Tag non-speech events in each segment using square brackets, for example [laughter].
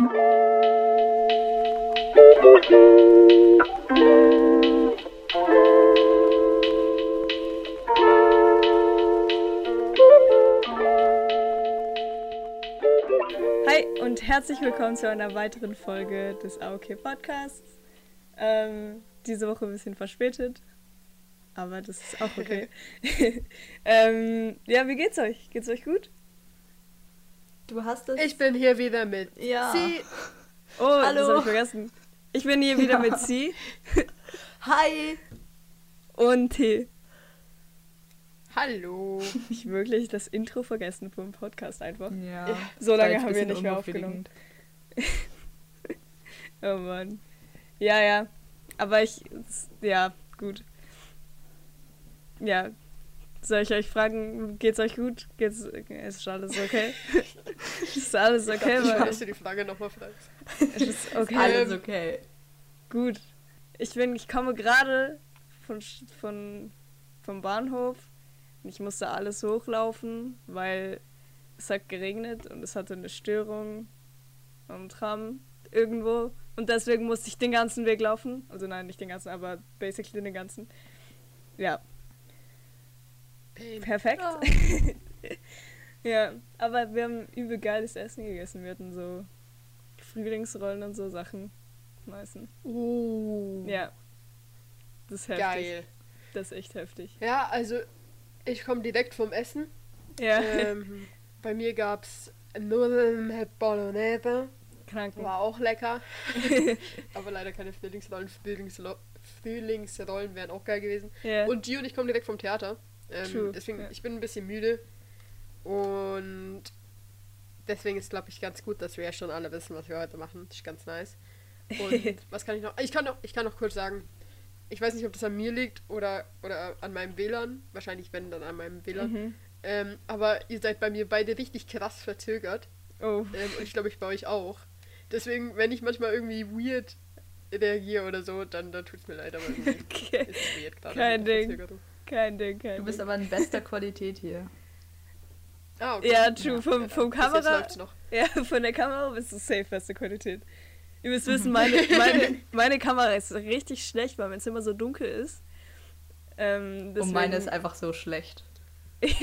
Hi und herzlich willkommen zu einer weiteren Folge des AOK Podcasts. Ähm, diese Woche ein bisschen verspätet, aber das ist auch okay. [laughs] [laughs] ähm, ja, wie geht's euch? Geht's euch gut? Du hast es. Ich bin hier wieder mit Ja. Sie. [laughs] Oh, das Hallo. habe ich vergessen. Ich bin hier wieder Ja. mit Sie Hi. und T. Hallo. Ich wirklich das Intro vergessen vom Podcast einfach. Ja. So lange haben wir nicht mehr unbefriedigend. [laughs] Oh Mann. Ja, ja. Aber ich. Ja, gut. Ja. Soll ich euch fragen, geht's euch gut? Geht's. Ist alles okay? [laughs] ist alles okay? Schön, Weil, dass du die Frage nochmal fragst. es ist [laughs] okay. Alles Ähm, okay. Gut. Ich bin, ich komme gerade von, von, vom Bahnhof und ich musste alles hochlaufen, weil es hat geregnet und es hatte eine Störung am Tram irgendwo. Und deswegen musste ich den ganzen Weg laufen. Also nein, nicht den ganzen, aber basically den ganzen. Ja, Pain. perfekt. Ja. [laughs] ja, aber wir haben übel geiles Essen gegessen. Wir hatten so Frühlingsrollen und so Sachen. Meisten. Uh. Ja. Das ist heftig. Geil. Das ist echt heftig. Ja, also ich komme direkt vom Essen. Ja. Ähm, [laughs] bei mir gab's Nudeln mit Bolognese. Kranken. War auch lecker. [laughs] Aber leider keine Frühlingsrollen. Frühlingsrollen wären auch geil gewesen. Ja. Und G und ich komme direkt vom Theater. Ähm, deswegen, ja. ich bin ein bisschen müde. Und deswegen ist, glaube ich, ganz gut, dass wir ja schon alle wissen, was wir heute machen. Das ist ganz nice. Und [laughs] was kann ich noch? Ich kann noch, ich kann noch kurz sagen, ich weiß nicht, ob das an mir liegt oder, oder an meinem WLAN. Wahrscheinlich, wenn, dann an meinem WLAN. Mhm. Ähm, aber ihr seid bei mir beide richtig krass verzögert. Oh. Ähm, und ich glaube, ich bei euch auch. Deswegen, wenn ich manchmal irgendwie weird reagiere oder so, dann, dann tut es mir leid, aber [laughs] Okay. ist weird gerade. Kein Ding. Kein Ding, kein Du bist aber in bester Qualität hier. Ah, okay. Ja, true. Ja, vom, Ja, vom jetzt Kamera. Ja, von der Kamera bist du safe beste Qualität. Ihr müsst wissen, [laughs] meine, meine, meine Kamera ist richtig schlecht, weil mein Zimmer so dunkel ist. Ähm, Und meine ist einfach so schlecht. [laughs]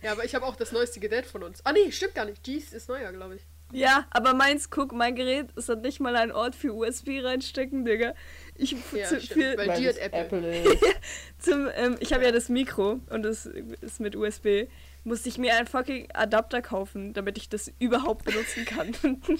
Ja, aber ich habe auch das neueste Gerät von uns. Ah, nee, stimmt gar nicht. Jeez ist neuer, glaube ich. Ja, aber meins, guck, mein Gerät ist hat nicht mal ein Ort für USB reinstecken, Digga. Ich Ja, zu, für, weil- die hat Apple. ist. [laughs] zum, ähm, ich habe ja das Mikro und das ist mit USB. Musste ich mir einen fucking Adapter kaufen, damit ich das überhaupt benutzen kann. [laughs]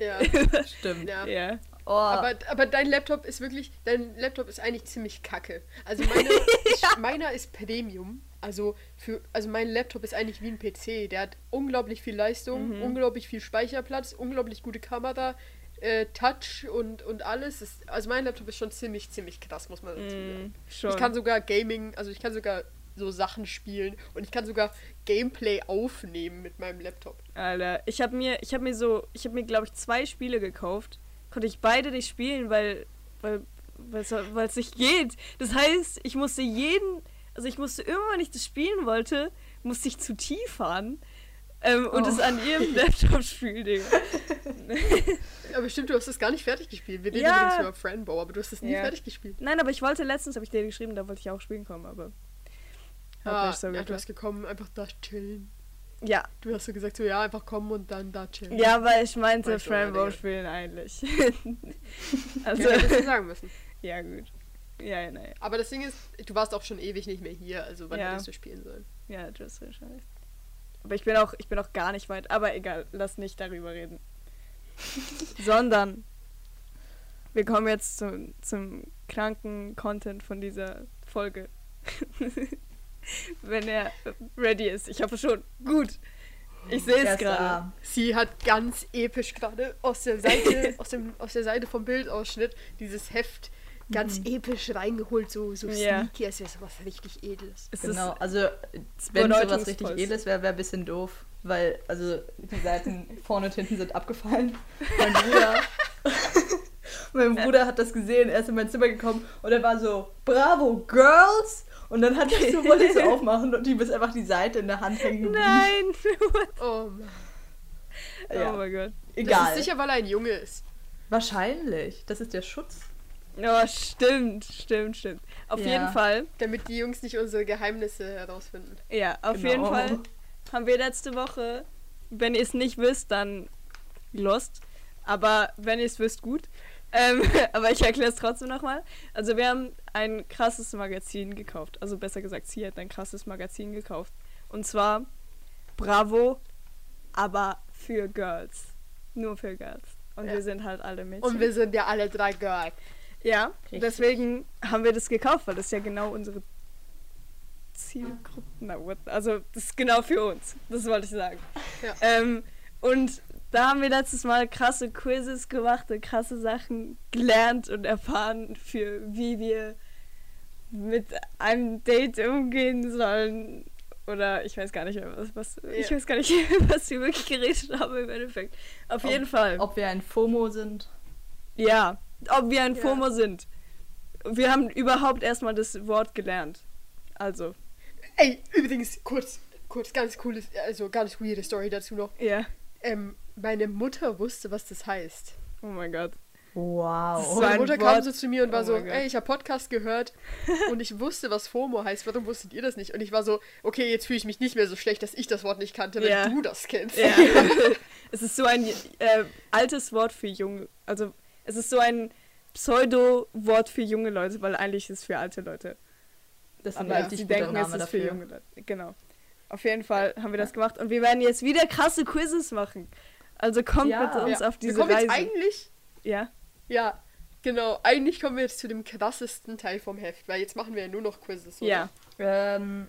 Ja. [laughs] Stimmt. ja. ja. Oh, Aber, aber dein Laptop ist wirklich, dein Laptop ist eigentlich ziemlich kacke. Also meiner, ist, meiner ist Premium. Also für, also mein Laptop ist eigentlich wie ein PC. Der hat unglaublich viel Leistung, Mhm. unglaublich viel Speicherplatz, unglaublich gute Kamera, äh, Touch und, und alles. Ist, also mein Laptop ist schon ziemlich, ziemlich krass, muss man dazu sagen. Mm. Ich kann sogar Gaming, also ich kann sogar so Sachen spielen und ich kann sogar Gameplay aufnehmen mit meinem Laptop. Alter, ich habe mir, ich habe mir so, ich habe mir glaube ich zwei Spiele gekauft. Konnte ich beide nicht spielen, weil, weil, weil es nicht geht. Das heißt, ich musste jeden, also ich musste immer, wenn ich das spielen wollte, musste ich zu tief fahren ähm, und Oh. es an ihrem [laughs] Laptop spielen. Aber [laughs] stimmt, du hast das gar nicht fertig gespielt. Wir reden Ja. übrigens über Friendbow, aber du hast das nie Ja. fertig gespielt. Nein, aber ich wollte letztens, habe ich dir geschrieben, da wollte ich auch spielen kommen, aber Ah, so ja, du hast gekommen, einfach da chillen. Ja, Du hast so gesagt, so ja, einfach kommen und dann da chillen. ja, weil ich meinte ja, Digga. spielen eigentlich. [laughs] ja also, hättest du sagen müssen. ja gut. Ja, ja, naja. Aber das Ding ist, du warst auch schon ewig nicht mehr hier, also wann Ja. hättest du spielen sollen? Ja, hast schon recht. Aber ich bin auch, ich bin auch gar nicht weit. Aber egal, lass nicht darüber reden. [laughs] Sondern wir kommen jetzt zum, zum kranken Content von dieser Folge. [laughs] Wenn er ready ist. Ich hoffe schon. Gut. Ich sehe es gerade. Sie hat ganz episch gerade aus der Seite, [laughs] aus, dem, aus der Seite vom Bildausschnitt dieses Heft ganz episch reingeholt, so, so Ja. sneaky, als wäre es was richtig Edles. Es Genau, also wenn sowas richtig edles wäre, wäre ein bisschen doof, weil also die Seiten [laughs] vorne und hinten sind abgefallen. [laughs] Mein Bruder, [laughs] mein Bruder hat das gesehen, er ist in mein Zimmer gekommen und er war so, bravo, Girls! Und dann hat er so, wollte so aufmachen und ihm ist einfach die Seite in der Hand hängen geblieben. Nein! Oh Mann. Ja. Oh mein Gott. Das Egal. ist sicher, weil er ein Junge ist. Wahrscheinlich. Das ist der Schutz. Oh, stimmt, stimmt, stimmt. Auf Ja. jeden Fall, Damit die Jungs nicht unsere Geheimnisse herausfinden. ja, auf Genau. jeden Fall haben wir letzte Woche, wenn ihr es nicht wisst, dann lost. Aber wenn ihr es wisst, gut. Ähm, [laughs] aber ich erkläre es trotzdem nochmal. Also wir haben ein krasses Magazin gekauft. Also besser gesagt, sie hat ein krasses Magazin gekauft. Und zwar Bravo, aber für Girls. Nur für Girls. Und Ja. wir sind halt alle Mädchen. Und wir sind ja alle drei Girls. Ja, Richtig. deswegen haben wir das gekauft, weil das ja genau unsere Zielgruppe. Na, what? Also, das ist genau für uns. Das wollte ich sagen. Ja. Ähm, und da haben wir letztes Mal krasse Quizzes gemacht und krasse Sachen gelernt und erfahren, für wie wir mit einem Date umgehen sollen. Oder ich weiß gar nicht mehr, was, was ich Ja. weiß gar nicht, [laughs] was wir wirklich geredet haben im Endeffekt. Auf Ob- jeden Fall. Ob wir ein FOMO sind. Ja, ob wir ein Ja. FOMO sind. Wir haben überhaupt erstmal das Wort gelernt. Also, Ey, übrigens, kurz, kurz, ganz cooles, also ganz weirde Story dazu noch. ja. Ähm, meine Mutter wusste, was das heißt. Oh mein Gott. Wow. So Meine ein Mutter Wort. kam so zu mir und war Oh so, ey, ich habe Podcast gehört [laughs] und ich wusste, was FOMO heißt. Warum wusstet ihr das nicht? Und ich war so, okay, jetzt fühle ich mich nicht mehr so schlecht, dass ich das Wort nicht kannte, wenn du das kennst. Ja. [laughs] es ist so ein äh, altes Wort für junge. Also, es ist so ein Pseudo-Wort für junge Leute, weil eigentlich ist es für alte Leute. Das ist ein Aber sie guter denken, es ist für dafür. junge Leute. Genau. Auf jeden Fall haben wir das gemacht und wir werden jetzt wieder krasse Quizzes machen. Also kommt Ja. mit uns Ja. auf Wir diese kommen jetzt Reise. eigentlich, Ja. ja, genau, eigentlich kommen wir jetzt zu dem krassesten Teil vom Heft, weil jetzt machen wir ja nur noch Quizzes. Oder? Ja. Ähm,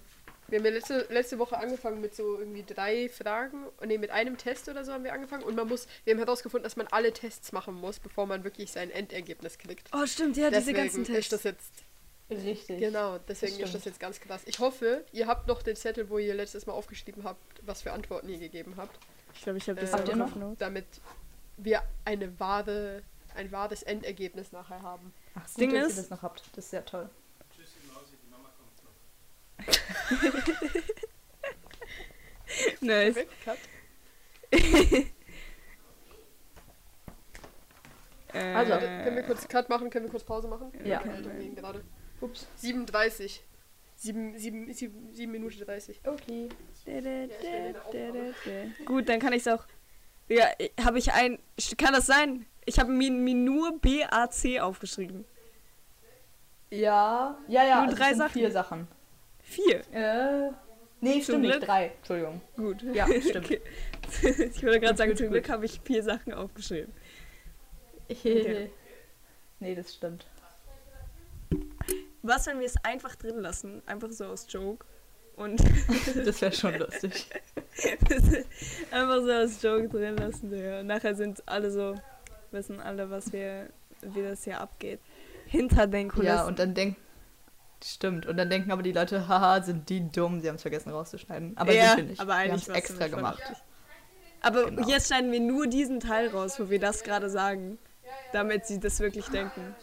Wir haben ja letzte, letzte Woche angefangen mit so irgendwie drei Fragen, nee, mit einem Test oder so haben wir angefangen und man muss, wir haben herausgefunden, dass man alle Tests machen muss, bevor man wirklich sein Endergebnis kriegt. Oh, stimmt, ja, diese deswegen ganzen ist Tests. das jetzt, richtig. genau, deswegen Das ist das jetzt ganz krass. Ich hoffe, ihr habt noch den Zettel, wo ihr letztes Mal aufgeschrieben habt, was für Antworten ihr gegeben habt, Ich glaube, ich habe das Äh, auch Habt ihr noch. damit wir eine wahre, ein wahres Endergebnis nachher haben. Ach, gut, Ding dass ist- ihr das noch habt. Das ist sehr toll. [laughs] Nice. [laughs] Äh, Also, Warte, können wir kurz Cut machen? Können wir kurz Pause machen? Ja. Eltern gehen gerade. Ups. 37. 7, 7, 7, 7 Minuten 30. Okay. Gut, dann kann ich es auch. Ja, habe ich ein. Kann das sein? Ich habe mir, mir nur BAC aufgeschrieben. Ja, ja, ja. Nur also es drei sind Sachen. Vier Sachen. Vier. Äh, nee, stimmt nicht. Drei. Entschuldigung. Gut. Ja, [laughs] stimmt. Okay. [laughs] ich würde gerade sagen, zum. Glück habe ich vier Sachen aufgeschrieben. Okay. nee, das stimmt. Was, wenn wir es einfach drin lassen? Einfach so aus Joke. Und [laughs] Das wäre schon lustig. einfach so aus Joke drin lassen. Ja. Nachher sind alle so, wissen alle, was wir, wie das hier abgeht. Hinter den Kulissen. Ja, und dann denken. Stimmt. Und dann denken aber die Leute, haha, sind die dumm, sie haben es vergessen rauszuschneiden. Aber Ja, sind wir nicht. aber eigentlich wir haben es extra gemacht. Aber Genau. jetzt schneiden wir nur diesen Teil raus, wo wir das gerade sagen, damit sie das wirklich denken.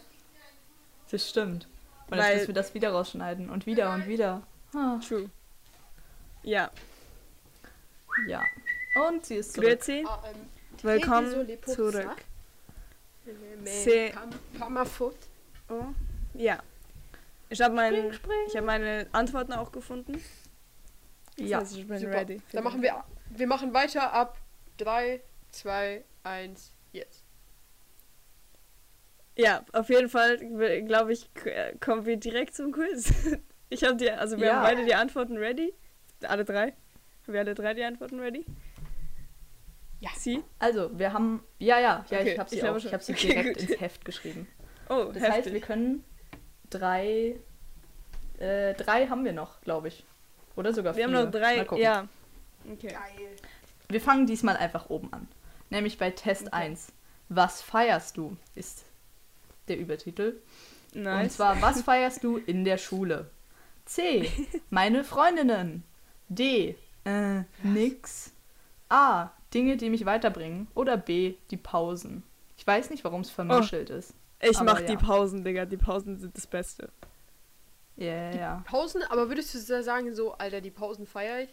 Das stimmt. Und Weil- jetzt müssen wir das wieder rausschneiden. Und wieder und wieder. Ah, True. Ja, ja. Und sie ist zurück. Grüezi, Ah, ähm, willkommen zurück. C'est-. Oh, ja. Ich habe mein, ich hab meine Antworten auch gefunden. Das Ja, heißt, ich bin Super. ready. Dann machen wir, wir machen weiter ab 3, 2, 1, jetzt. Ja, auf jeden Fall, glaube ich, äh, kommen wir direkt zum Quiz. [laughs] Ich habe die, also wir Ja. haben beide die Antworten ready. Alle drei. Haben wir alle drei die Antworten ready? Ja. Sie? Also, wir haben. Ja, ja, ja, Okay, ich habe sie ich auch. Ich habe sie Okay, direkt gut. ins Heft geschrieben. Oh, Das heftig. heißt, wir können drei. Äh, drei haben wir noch, glaube ich. Oder sogar Wir vier. haben noch drei. Mal gucken. Ja. Okay. Geil. Wir fangen diesmal einfach oben an. Nämlich bei Test Okay. 1. Was feierst du? Ist der Übertitel. Und Nice. zwar, was [laughs] feierst du in der Schule? C. Meine Freundinnen. D. Äh, nix. A. Dinge, die mich weiterbringen. Oder B. Die Pausen. Ich weiß nicht, warum es vermischelt ist. Ich aber mach die ja. Pausen, Digga. Die Pausen sind das Beste. Ja, ja, ja. Pausen, aber würdest du sagen, so, Alter, die Pausen feiere ich?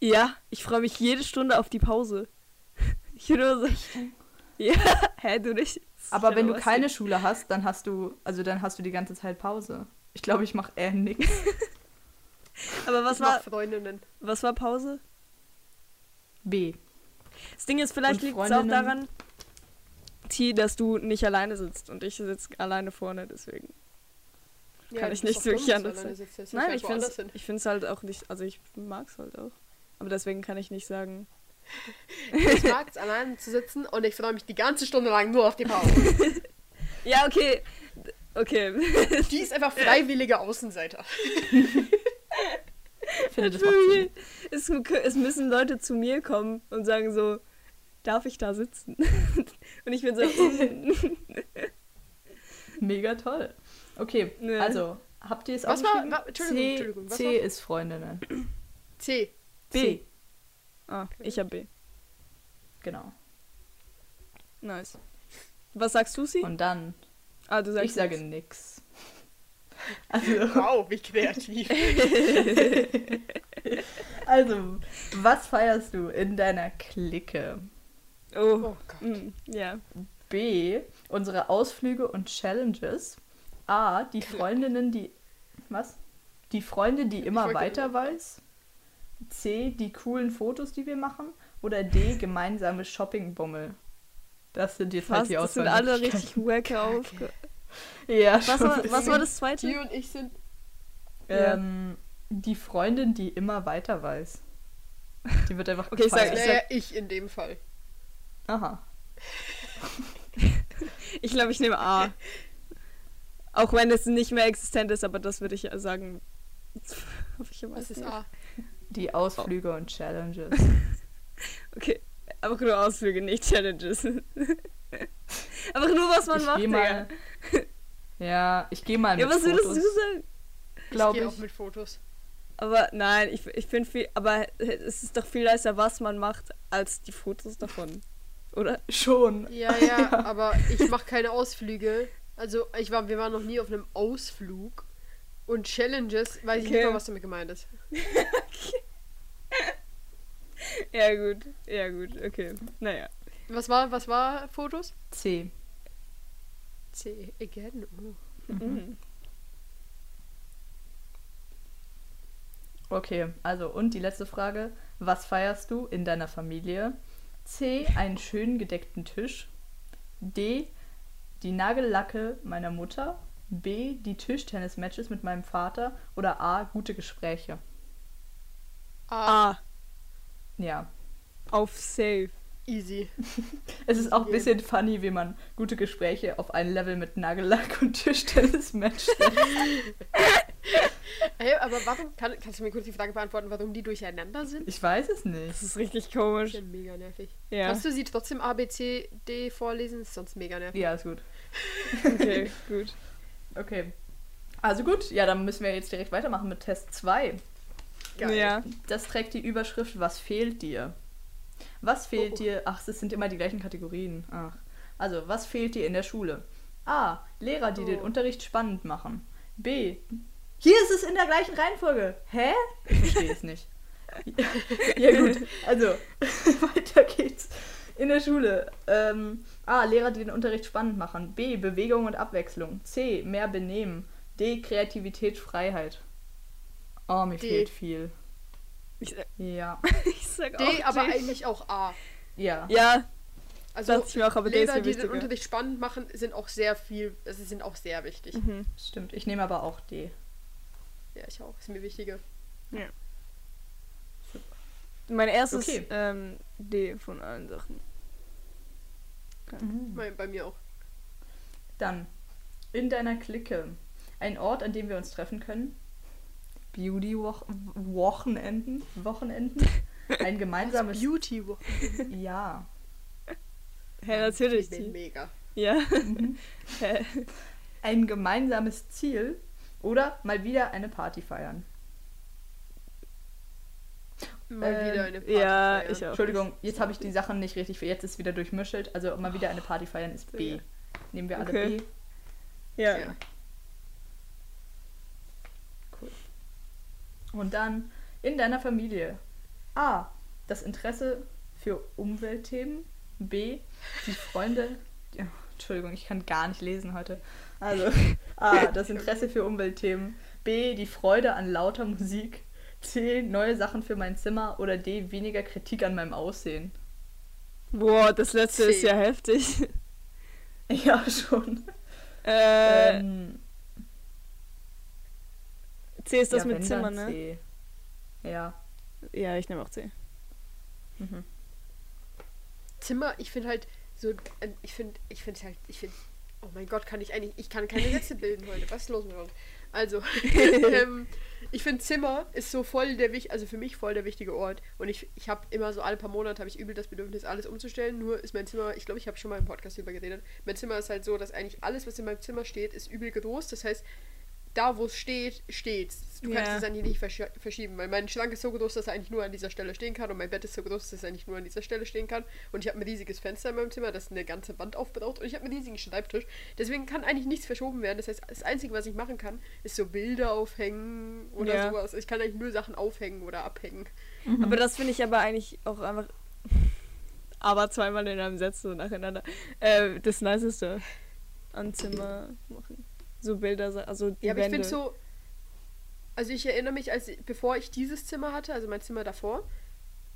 Ja, ich freue mich jede Stunde auf die Pause. [laughs] Ich will nur so. [laughs] Ja, hä, du nicht? Aber wenn du keine Schule hast, dann hast du, also dann hast du die ganze Zeit Pause. Ich glaube, ich mache eher nix. [laughs] Aber was Ich war, Freundinnen. was war Pause? B. Das Ding ist, vielleicht liegt es auch daran, T, dass du nicht alleine sitzt und ich sitze alleine vorne, deswegen. Kann ich nicht wirklich dumm, anders alleine. Jetzt Nein, ich finde es ich find's halt auch nicht, also ich mag es halt auch. Aber deswegen kann ich nicht sagen. [laughs] Ich mag es, allein zu sitzen und ich freue mich die ganze Stunde lang nur auf die Pause. [laughs] Ja, okay. Okay. [laughs] Die ist einfach freiwilliger Außenseiter. Ich finde, das macht Sinn. es, es müssen Leute zu mir kommen und sagen so, darf ich da sitzen? [laughs] Und ich bin so, mm, Mega toll. Okay, Ne. also, habt ihr es Was war- aufgeschrieben? wa- Entschuldigung, C, Entschuldigung, was C war- ist Freundinnen. C. B. C, ah, ich hab B. genau. Nice. Was sagst du, sie? Und dann, Ah, du sagst ich sage nix. nix. Also, Wow, wie kreativ. [laughs] also, was feierst du in deiner Clique? Oh, Oh Gott. mm, ja. B. Unsere Ausflüge und Challenges. A. Die Freundinnen, die. Was? Die Freunde, die immer weiter weiß. C. Die coolen Fotos, die wir machen. Oder D. Gemeinsame Shoppingbummel. Das sind jetzt halt Was? die Das sind alle richtig wacke Aufgaben. Ja, Was, war- was war das zweite? Die und ich sind. Ähm, die Freundin, die immer weiter weiß. Die wird einfach Okay, ich sag- Das gefeiert. wäre ich in dem Fall. Aha. [laughs] Ich glaube, ich nehme A. Auch wenn es nicht mehr existent ist, aber das würde ich ja sagen. [laughs] Hoffe ich immer. Was ist A? Die Ausflüge und Challenges. [laughs] Okay. Einfach nur Ausflüge, nicht Challenges. Einfach nur, was man ich macht. geh mal. Ja, ich gehe mal mit Ja, was würdest Fotos, du sagen? glaube gehe ich. auch mit Fotos. Aber nein, ich, ich finde viel. Aber es ist doch viel leichter, was man macht, als die Fotos davon. Oder? Schon. Ja, ja, [laughs] aber ich mache keine Ausflüge. Also, ich war, wir waren noch nie auf einem Ausflug. Und Challenges, weiß ich Okay. nicht mal, was damit gemeint ist. [laughs] Ja, gut. Ja, gut. Okay. Naja. Was war, was war Fotos? C. C, again. Oh. Mhm. Okay, also und die letzte Frage. Was feierst du in deiner Familie? C. Einen schön gedeckten Tisch. D. Die Nagellacke meiner Mutter. B. Die Tischtennis-Matches mit meinem Vater. Oder A. Gute Gespräche. A. Ja. Auf Safe. easy. [laughs] Es ist auch ein bisschen funny, wie man gute Gespräche auf ein Level mit Nagellack und Tischtennis-Match setzt. [laughs] [laughs] Hey, aber warum, kann, kannst du mir kurz die Frage beantworten, warum die durcheinander sind? Ich weiß es Das nicht. ist richtig Das komisch. ist ja mega nervig. Ja. Kannst du sie trotzdem A, B, C, D vorlesen? Ist sonst mega nervig. Ja, ist gut. [laughs] Okay, gut. Okay. Also gut, ja, dann müssen wir jetzt direkt weitermachen mit Test 2. Geil. Ja. Das trägt die Überschrift Was fehlt dir? Was fehlt Oh. dir? Ach, das sind immer die gleichen Kategorien. Ach. Also, was fehlt dir in der Schule? A. Lehrer, die den Oh. Unterricht spannend machen. B. Hier ist es in der gleichen Reihenfolge. Hä? Ich verstehe es nicht. [laughs] ja, gut. Also, [laughs] weiter geht's. In der Schule. Ähm, A. Lehrer, die den Unterricht spannend machen. B. Bewegung und Abwechslung. C. Mehr Benehmen. D. Kreativität, Freiheit. Oh, mir D. fehlt viel. Ich, Ja. [laughs] ich sag D, auch aber D. eigentlich auch A. Ja. Ja, Also ich mir auch, aber Lehrer, die den. Unterricht spannend machen, sind auch sehr viel, also sind auch sehr wichtig. Mhm. Stimmt. Ich nehme aber auch D. Ja, ich auch. Ist mir wichtiger. Mein erstes Okay. ähm, D von allen Sachen. Bei, bei mir auch. Dann. In deiner Clique. Ein Ort, an dem wir uns treffen können. Beauty-Wochenenden. Wochenenden. [laughs] Ein gemeinsames. Beauty Woche. [laughs] ja. Hä, natürlich. Ich bin mega. Ja. [laughs] Hä? Ein gemeinsames Ziel. Oder mal wieder eine Party feiern. Mal Ähm, wieder eine Party ja, feiern. ich auch. Entschuldigung, jetzt habe ich die Sachen nicht richtig. Jetzt ist wieder durchmischelt. Also mal wieder eine Party feiern ist B. Nehmen wir alle Okay. B. Ja. Ja. Und dann in deiner Familie. A. Das Interesse für Umweltthemen. B. Die Freunde. Ja, Entschuldigung, ich kann gar nicht lesen heute. Also [laughs] A. Das Interesse für Umweltthemen. B. Die Freude an lauter Musik. C. Neue Sachen für mein Zimmer. Oder D. Weniger Kritik an meinem Aussehen. Boah, das letzte C. ist ja heftig. [laughs] Ja, schon. Äh, ähm, C ist das ja, mit Zimmer, ne? C. Ja. Ja, ich nehme auch C. Mhm. Zimmer, ich finde halt so, äh, ich finde, ich finde halt, ich finde, oh mein Gott, kann ich eigentlich, ich kann keine Sätze [laughs] bilden heute. Was ist los mit uns? Also, [laughs] ähm, ich finde Zimmer ist so voll der wichtige, also für mich voll der wichtige Ort. Und ich, ich habe immer so alle paar Monate habe ich übel das Bedürfnis, alles umzustellen. Nur ist mein Zimmer, ich glaube, ich habe schon mal im Podcast darüber geredet. Mein Zimmer ist halt so, dass eigentlich alles, was in meinem Zimmer steht, ist übel groß. Das heißt, da wo es steht, steht's. Du kannst Ja. es eigentlich nicht versch verschieben, weil mein Schrank ist so groß, dass er eigentlich nur an dieser Stelle stehen kann und mein Bett ist so groß, dass er eigentlich nur an dieser Stelle stehen kann und ich habe ein riesiges Fenster in meinem Zimmer, das eine ganze Wand aufbraucht und ich habe einen riesigen Schreibtisch. Deswegen kann eigentlich nichts verschoben werden. Das heißt, das Einzige, was ich machen kann, ist so Bilder aufhängen oder Ja. sowas. Ich kann eigentlich nur Sachen aufhängen oder abhängen. Aber das finde ich aber eigentlich auch einfach. [laughs] Aber zweimal in einem Satz so nacheinander. Äh, das Niceste an Zimmer machen. So Bilder, also die Ja, aber ich Wände. finde so. Also ich erinnere mich, als bevor ich dieses Zimmer hatte, also mein Zimmer davor.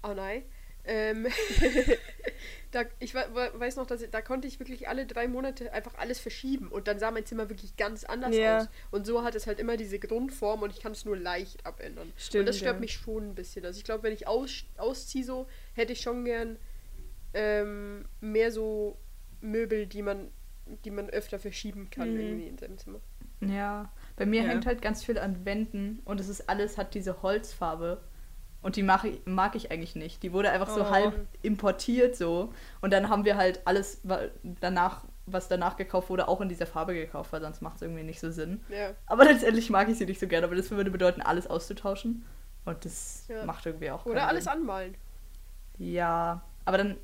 Oh nein. Ähm, [laughs] da, ich we- we- weiß noch, dass ich, da konnte ich wirklich alle drei Monate einfach alles verschieben und dann sah mein Zimmer wirklich ganz anders Ja. aus. Und so hat es halt immer diese Grundform und ich kann es nur leicht abändern. Stimmt, und das stört ja. mich schon ein bisschen. Also ich glaube, wenn ich aus, ausziehe, so hätte ich schon gern ähm, mehr so Möbel, die man, die man öfter verschieben kann Mhm. irgendwie in seinem Zimmer. Ja, bei mir Ja. hängt halt ganz viel an Wänden und es ist alles hat diese Holzfarbe und die mag ich, mag ich eigentlich nicht. Die wurde einfach so Oh. halb importiert so und dann haben wir halt alles danach, was danach gekauft wurde, auch in dieser Farbe gekauft, weil sonst macht es irgendwie nicht so Sinn. Ja. Aber letztendlich mag ich sie nicht so gerne, aber das würde bedeuten, alles auszutauschen und das Ja. macht irgendwie auch Oder keinen alles Sinn. anmalen. Ja, aber dann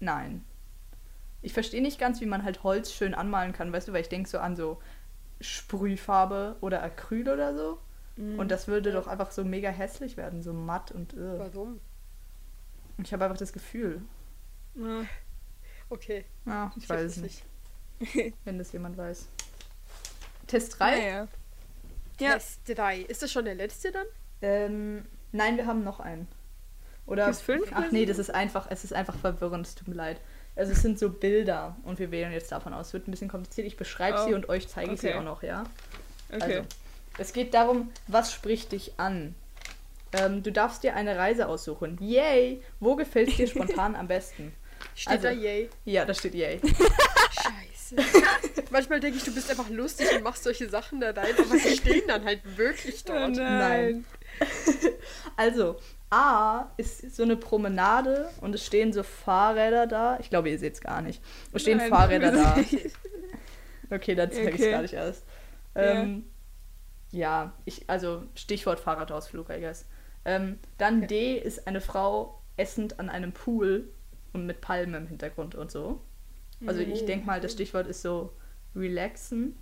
nein. Ich verstehe nicht ganz, wie man halt Holz schön anmalen kann, weißt du, weil ich denke so an so Sprühfarbe oder Acryl oder so. Mhm. Und das würde doch einfach so mega hässlich werden, so matt und äh. Warum? Ich habe einfach das Gefühl. Ja. Okay. Ja, ich, Ich weiß es nicht, wenn das jemand weiß. [laughs] Test 3? Naja. Ja. Test 3. Ist das schon der letzte dann? Ähm, nein, wir haben noch einen. Oder fünf Ach nee, das ist einfach, es ist einfach verwirrend, es tut mir leid. Also es sind so Bilder und wir wählen jetzt davon aus. Es wird ein bisschen kompliziert. Ich beschreibe Oh, sie und euch zeige ich sie auch noch, ja? Okay. Also, es geht darum, was spricht dich an? Ähm, du darfst dir eine Reise aussuchen. Yay! Wo gefällt es dir spontan am besten? [laughs] Steht Also- da yay? Ja, da steht Yay. [laughs] Scheiße. [laughs] Manchmal denke ich, du bist einfach lustig und machst solche Sachen da rein, aber sie stehen dann halt wirklich Oh dort. nein. Also, A ist so eine Promenade und es stehen so Fahrräder da. Ich glaube, ihr seht es gar nicht. Es stehen Nein, Fahrräder da. [laughs] Okay, dann zeige ich es Okay. gar nicht erst. Ähm, ja, ich, also Stichwort Fahrradausflug, I guess. Ähm, dann D ist eine Frau essend an einem Pool und mit Palmen im Hintergrund und so. Also ich Oh. denke mal, das Stichwort ist so relaxen.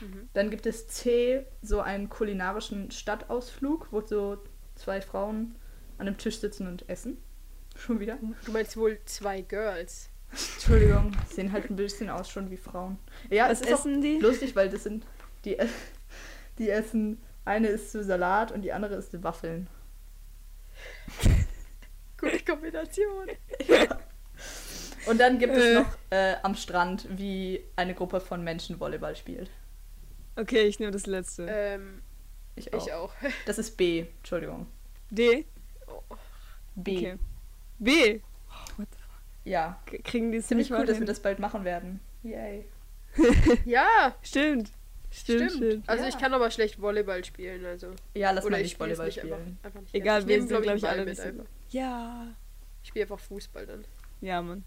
Mhm. Dann gibt es C, so einen kulinarischen Stadtausflug, wo so zwei Frauen an einem Tisch sitzen und essen. [laughs] Schon wieder. Du meinst wohl zwei Girls. Entschuldigung, sehen halt ein bisschen aus schon wie Frauen. Ja, Was es ist auch essen die? lustig, weil das sind die, [laughs] die essen. Eine ist so Salat und die andere ist Waffeln. [laughs] Gute Kombination. Und dann gibt Äh. es noch äh, am Strand, wie eine Gruppe von Menschen Volleyball spielt. Okay, ich nehme das letzte. Ähm, Ich auch. ich auch. [laughs] Das ist B, Entschuldigung. D? B. Okay. B. Ja. K- Kriegen die es Ziemlich cool, dass wir das bald machen werden. Yay. [laughs] Ja, Stimmt. Stimmt, stimmt. stimmt. Also Ja. ich kann aber schlecht Volleyball spielen, also. Ja, lass Oder mal ich nicht Volleyball nicht einfach, spielen. einfach nicht. Egal, wir sind, glaub glaube ich, alle bisschen. einfach. Ja. Ich spiele einfach Fußball dann. Ja, Mann.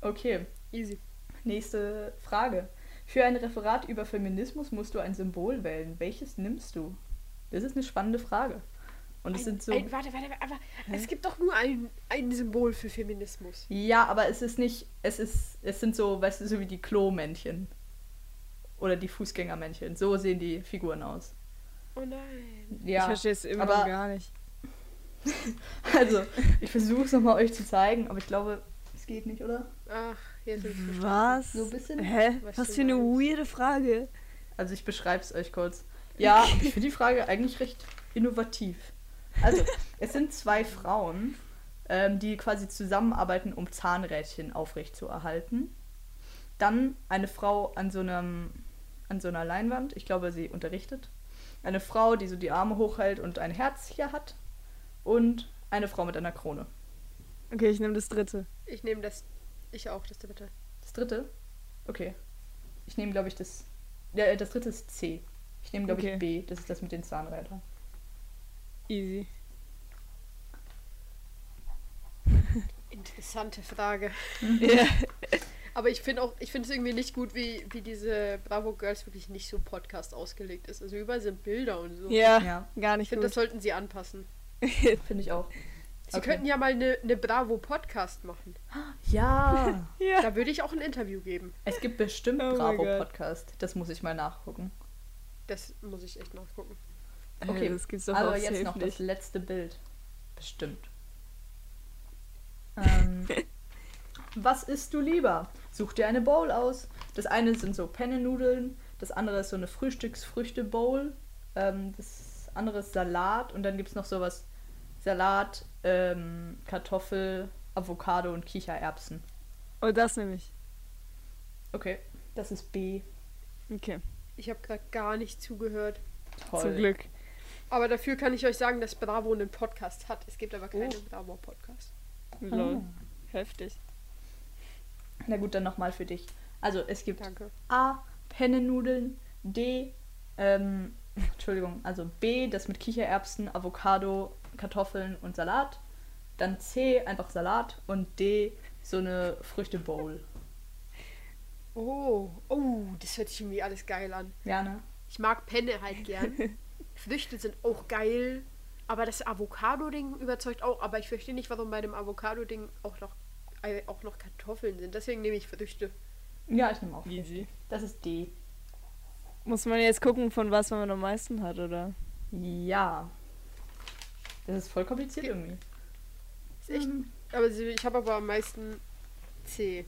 Okay, Easy. nächste Frage. Für ein Referat über Feminismus musst du ein Symbol wählen. Welches nimmst du? Das ist eine spannende Frage. Und es Ein, sind so. ein, warte, warte, warte, aber es gibt doch nur ein, ein Symbol für Feminismus. Ja, aber es ist nicht. Es ist. Es sind so, weißt du, so wie die Klo-Männchen. Oder die Fußgängermännchen. So sehen die Figuren aus. Oh nein. Ich Ja. verstehe es immer aber- noch gar nicht. [laughs] Also, ich versuche es nochmal euch zu zeigen, aber ich glaube, es geht nicht, oder? Ach, jetzt Was? So ein bisschen? Hä? Was Was du für eine weirde Frage. Also, ich beschreibe es euch kurz. Ja, aber ich finde die Frage eigentlich recht innovativ. Also, es sind zwei Frauen, ähm, die quasi zusammenarbeiten, um Zahnrädchen aufrechtzuerhalten. Dann eine Frau an so einem an so einer Leinwand, ich glaube, sie unterrichtet. Eine Frau, die so die Arme hochhält und ein Herz hier hat. Und eine Frau mit einer Krone. Okay, ich nehme das dritte. Ich nehme das. Ich auch, das dritte. Das dritte? Okay. Ich nehme, glaube ich, das. Ja, das dritte ist C. Ich nehme, glaube Okay. ich, B. Das ist das mit den Zahnrädern. Easy. [laughs] Interessante Frage. Ja. [laughs] Aber ich finde auch, ich finde es irgendwie nicht gut, wie, wie diese Bravo Girls wirklich nicht so Podcast ausgelegt ist. Also überall sind Bilder und so. ja, Ja, gar Ich nicht finde, gut. das sollten sie anpassen. finde ich auch. Sie Okay. könnten ja mal eine eine Bravo Podcast machen. Ja! [laughs] ja. Da würde ich auch ein Interview geben. Es gibt bestimmt Oh Bravo. Podcast. Das muss ich mal nachgucken. Das muss ich echt nachgucken. Okay, das gibt's doch Aber auch jetzt noch das nicht. letzte Bild. Bestimmt. [laughs] Ähm, was isst du lieber? Such dir eine Bowl aus. Das eine sind so Penne-Nudeln, das andere ist so eine Frühstücks-Früchte-Bowl, ähm, das andere ist Salat und dann gibt es noch sowas Salat, ähm, Kartoffel, Avocado und Kichererbsen. Oh, das nehme ich. Okay, das ist B. Okay, Ich habe gerade gar nicht zugehört. Toll. zum Glück. Aber dafür kann ich euch sagen, dass Bravo einen Podcast hat. Es gibt aber keinen Oh. Bravo-Podcast. Lol. Ah. Heftig. Na gut, dann nochmal für dich. Also es gibt Danke. A. Pennennudeln. D. Ähm, [laughs] Entschuldigung, also B. Das mit Kichererbsen, Avocado, Kartoffeln und Salat. Dann C. Einfach Salat. Und D. So eine Früchtebowl. Oh, oh, das hört sich irgendwie alles geil an. Ja, ne? Ich mag Penne halt gern. [laughs] Früchte sind auch geil. Aber das Avocado-Ding überzeugt auch. Aber ich verstehe nicht, warum bei dem Avocado-Ding auch noch, äh, auch noch Kartoffeln sind. Deswegen nehme ich Früchte. Ja, ich nehme auch. Easy. Das ist D. Muss man jetzt gucken, von was man am meisten hat, oder? Ja. Das ist voll kompliziert irgendwie. Ist echt. Mhm. Aber ich habe aber am meisten C.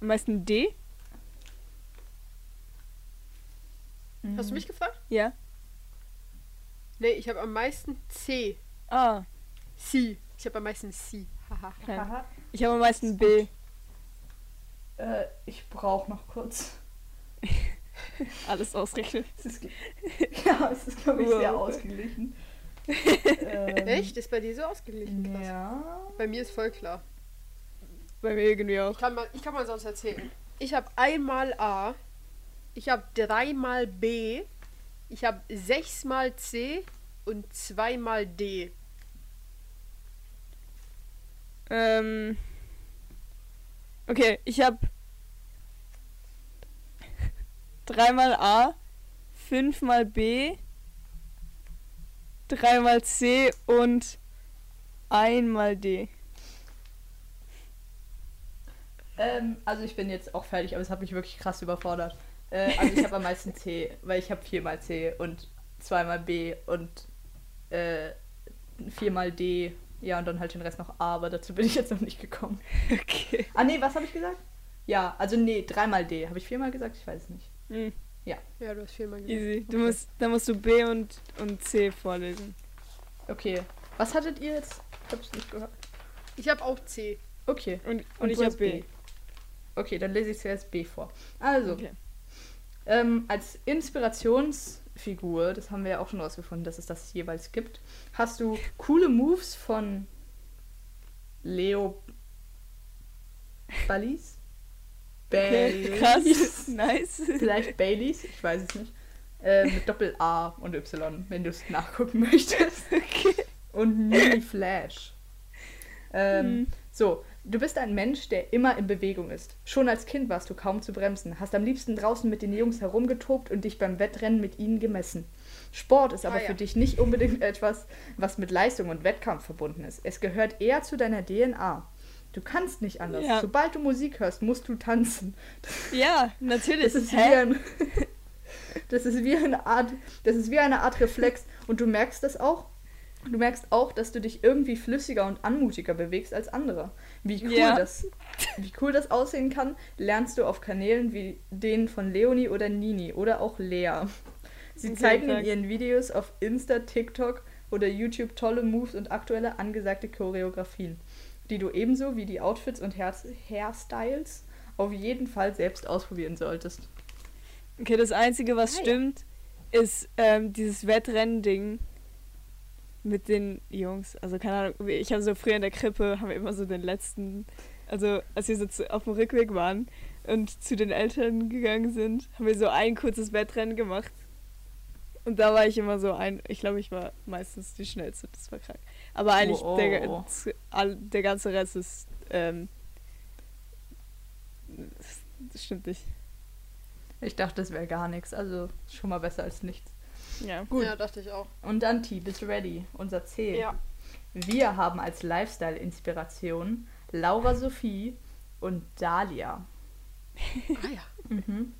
Am meisten D? Hast du mich gefragt? Ja. Nee, ich habe am meisten C. Ah, C. Ich habe am meisten C. Haha. [laughs] Ich habe am meisten B. Äh, ich brauche noch kurz. [laughs] Alles ausrechnen. Es ist, ge- [laughs] ja, es ist, glaube ich, sehr ausgeglichen. Ähm, Echt? Ist bei dir so ausgeglichen? Krass. Ja. Bei mir ist voll klar. Bei mir irgendwie auch. Ich kann mal, ich kann mal sonst erzählen. Ich habe einmal A, ich habe dreimal B, ich habe sechsmal C und zweimal D. Ähm. Okay, ich habe [laughs] dreimal A, fünfmal B, dreimal C und einmal D. Ähm, also ich bin jetzt auch fertig, aber es hat mich wirklich krass überfordert. Äh, also ich habe am meisten C, weil ich habe viermal C und zweimal B und äh, viermal D. Ja, und dann halt den Rest noch A, aber dazu bin ich jetzt noch nicht gekommen. Okay. Ah nee, was habe ich gesagt? Ja, also nee, dreimal D. Habe ich viermal gesagt? Ich weiß es nicht. Hm, Ja, du hast viermal gesagt. easy. Du Okay. musst, da musst du B und, und C vorlesen. Okay. Was hattet ihr jetzt? Ich hab's nicht gehört. Ich habe auch C. Okay. Und, Und, und ich habe hast B. Okay, dann lese ich zuerst B vor. Also, Okay. Ähm, als Inspirationsfigur, das haben wir ja auch schon rausgefunden, dass es das jeweils gibt, hast du coole Moves von Leo Ballis? Baileys? krass. [laughs] Nice. Vielleicht Baileys, ich weiß es nicht. Äh, mit Doppel A und Y, wenn du es nachgucken [laughs] möchtest. Okay. Und Mini Flash. Ähm, Hm. so, du bist ein Mensch, der immer in Bewegung ist. Schon als Kind warst du kaum zu bremsen, hast am liebsten draußen mit den Jungs herumgetobt und dich beim Wettrennen mit ihnen gemessen. Sport ist aber Ah, ja. für dich nicht unbedingt [laughs] etwas, was mit Leistung und Wettkampf verbunden ist. Es gehört eher zu deiner DNA. Du kannst nicht anders. Ja. Sobald du Musik hörst, musst du tanzen. Ja, [laughs] natürlich. Das ist wie ein, [laughs] das ist wie eine Art, das ist wie eine Art Reflex und du merkst das auch. Du merkst auch, dass du dich irgendwie flüssiger und anmutiger bewegst als andere. Wie cool, Ja. das, wie cool das aussehen kann, lernst du auf Kanälen wie denen von Leonie oder Nini oder auch Lea. Sie zeigen in ihren Videos auf Insta, TikTok oder YouTube tolle Moves und aktuelle angesagte Choreografien, die du ebenso wie die Outfits und Hair Hairstyles auf jeden Fall selbst ausprobieren solltest. Okay, das Einzige, was ja. stimmt, ist ähm, dieses Wettrennen-Ding mit den Jungs. Also keine Ahnung, ich habe so früher in der Krippe, haben wir immer so den letzten, also als wir so zu, auf dem Rückweg waren und zu den Eltern gegangen sind, haben wir so ein kurzes Wettrennen gemacht. Und da war ich immer so ein, ich glaube, ich war meistens die schnellste, das war krank. Aber eigentlich Oh, oh, der, der ganze Rest ist, ähm, das stimmt nicht. Ich dachte, das wäre gar nichts, also schon mal besser als nichts. Ja. Gut. Ja, dachte ich auch. Und dann T, bist ready? Unser C. Ja. Wir haben als Lifestyle-Inspiration Laura Sophie und Dahlia. Ah ja. Mhm.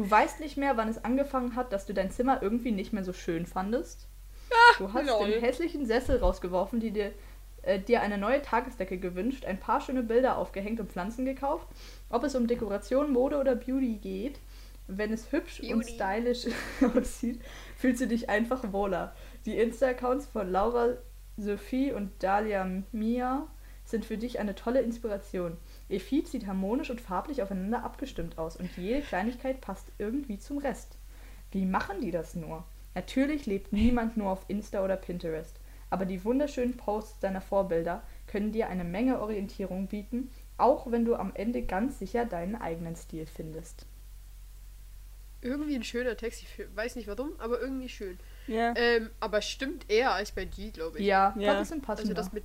Du weißt nicht mehr, wann es angefangen hat, dass du dein Zimmer irgendwie nicht mehr so schön fandest. Du hast lol. den hässlichen Sessel rausgeworfen, die dir, äh, dir eine neue Tagesdecke gewünscht, ein paar schöne Bilder aufgehängt und Pflanzen gekauft. Ob es um Dekoration, Mode oder Beauty geht, wenn es hübsch und Beauty. stylisch [laughs] aussieht, fühlst du dich einfach wohler. Die Insta-Accounts von Laura, Sophie und Dalia Mia sind für dich eine tolle Inspiration. Ihr Feed sieht harmonisch und farblich aufeinander abgestimmt aus und jede Kleinigkeit passt irgendwie zum Rest. Wie machen die das nur? Natürlich lebt niemand nur auf Insta oder Pinterest, aber die wunderschönen Posts deiner Vorbilder können dir eine Menge Orientierung bieten, auch wenn du am Ende ganz sicher deinen eigenen Stil findest. Irgendwie ein schöner Text. Ich weiß nicht warum, aber irgendwie schön. Ja. Ähm, aber stimmt eher als bei G, glaube ich. Ja, Ja. das ist ein passender. Also das mit,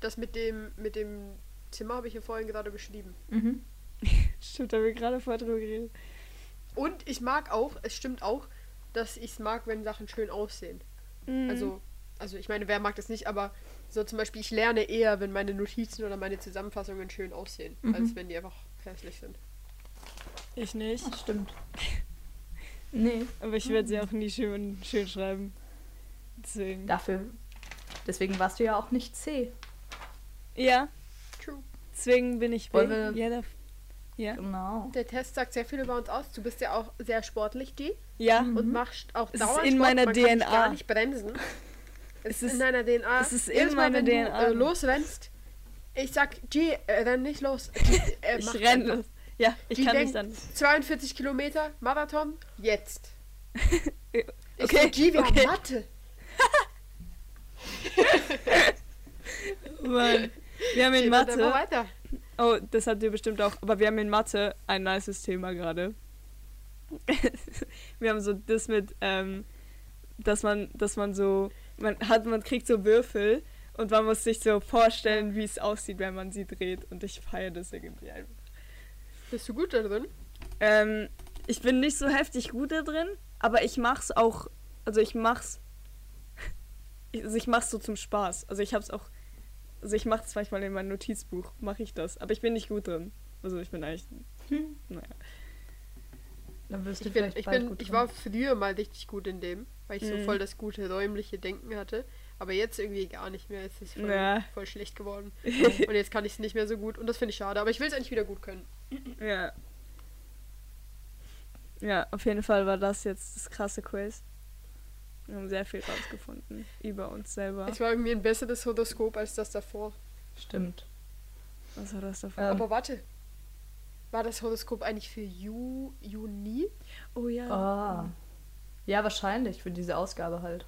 das mit dem, mit dem Zimmer habe ich ja vorhin gerade geschrieben. mhm. [laughs] Stimmt, da haben wir gerade vorher drüber geredet. Und ich mag auch, es stimmt auch, dass ich es mag, wenn Sachen schön aussehen. Mhm. Also, also ich meine, wer mag das nicht, aber so zum Beispiel, ich lerne eher, wenn meine Notizen oder meine Zusammenfassungen schön aussehen, Mhm. als wenn die einfach hässlich sind. Ich nicht. Das stimmt. [laughs] Nee, Aber ich werde sie auch nie schön, schön schreiben. Deswegen. dafür. Deswegen warst du ja auch nicht C. Ja, Deswegen bin ich Wollen Ja, da, ja. Genau. Der Test sagt sehr viel über uns aus. Du bist ja auch sehr sportlich, G. Ja, Und machst auch Es ist Dauersport. in meiner Man kann DNA. gar nicht bremsen. Es Es ist- ist in deiner DNA. es ist in meiner DNA. Du, äh, losrennst, ich sag, G, äh, renn nicht los. G, äh, [laughs] ich einfach. los. Ja, ich Die kann nicht dann. 42 Kilometer Marathon, jetzt. [laughs] Ich Okay, so, G, wir okay. haben Mathe. [laughs] Mann. Wir haben in Mathe. Oh, das habt ihr bestimmt auch. Aber wir haben in Mathe ein nices Thema gerade. [laughs] wir haben so das mit, ähm, dass man, dass man so, man hat, man kriegt so Würfel und man muss sich so vorstellen, wie es aussieht, wenn man sie dreht. Und ich feiere das irgendwie einfach. Bist du gut da drin? Ähm, ich bin nicht so heftig gut da drin, aber ich mach's auch, also ich mach's, ich, [laughs] also ich mach's so zum Spaß. Also ich hab's auch, also ich mach's manchmal in meinem Notizbuch, mache ich das, aber ich bin nicht gut drin. Also ich bin eigentlich, Hm. naja. Dann wirst du Ich, bin, vielleicht ich, bald bin, gut ich drin. war früher mal richtig gut in dem, weil ich so Mhm. voll das gute räumliche Denken hatte. Aber jetzt irgendwie gar nicht mehr. Es ist voll, Ja. voll schlecht geworden. [laughs] Und jetzt kann ich es nicht mehr so gut. Und das finde ich schade. Aber ich will es eigentlich wieder gut können. Ja. Ja, auf jeden Fall war das jetzt das krasse Quiz. Wir haben sehr viel rausgefunden über uns selber. Es war irgendwie ein besseres Horoskop als das davor. Stimmt. Was war das davor? Ähm, Aber warte. War das Horoskop eigentlich für Ju Juni? oh ja. Ah. Ja, wahrscheinlich für diese Ausgabe halt.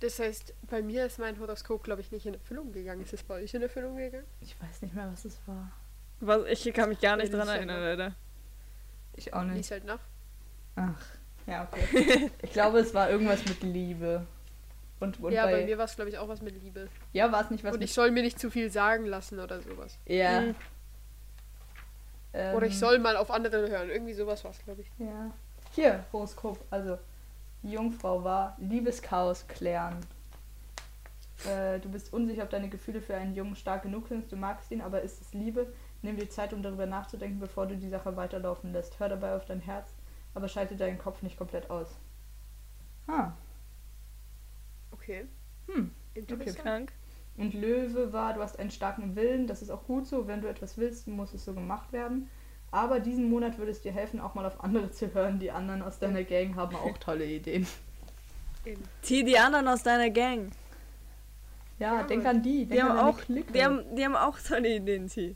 Das heißt, bei mir ist mein Horoskop, glaube ich, nicht in Erfüllung gegangen. Ist es bei euch in Erfüllung gegangen? Ich weiß nicht mehr, was es war. Was, ich kann mich gar nicht dran erinnern, leider. Ich auch nicht. Lies halt nach. Ach. Ja, okay. [laughs] ich glaube, es war irgendwas mit Liebe. Und, und ja, bei, bei, mir war es, glaube ich, auch was mit Liebe. Ja, war es nicht was Und ich soll mir nicht zu viel sagen lassen oder sowas. Ja. Mhm. Ähm, Oder ich soll mal auf andere hören. Irgendwie sowas war es, glaube ich. Ja. Hier, Horoskop. Also, die Jungfrau war Liebeschaos klären. Äh, du bist unsicher, ob deine Gefühle für einen Jungen stark genug sind. Du magst ihn, aber ist es Liebe? Nimm dir Zeit, um darüber nachzudenken, bevor du die Sache weiterlaufen lässt. Hör dabei auf dein Herz, aber schalte deinen Kopf nicht komplett aus. Ah, Okay. hm. Interessant. Krank. Und Löwe war, du hast einen starken Willen, das ist auch gut so. Wenn du etwas willst, muss es so gemacht werden. Aber diesen Monat würde es dir helfen, auch mal auf andere zu hören. Die anderen aus deiner Gang haben auch tolle Ideen. Eben. Zieh die anderen aus deiner Gang. Ja, Ja, denk an die. Denk Die an haben, auch, die, haben, die haben auch tolle Ideen, T.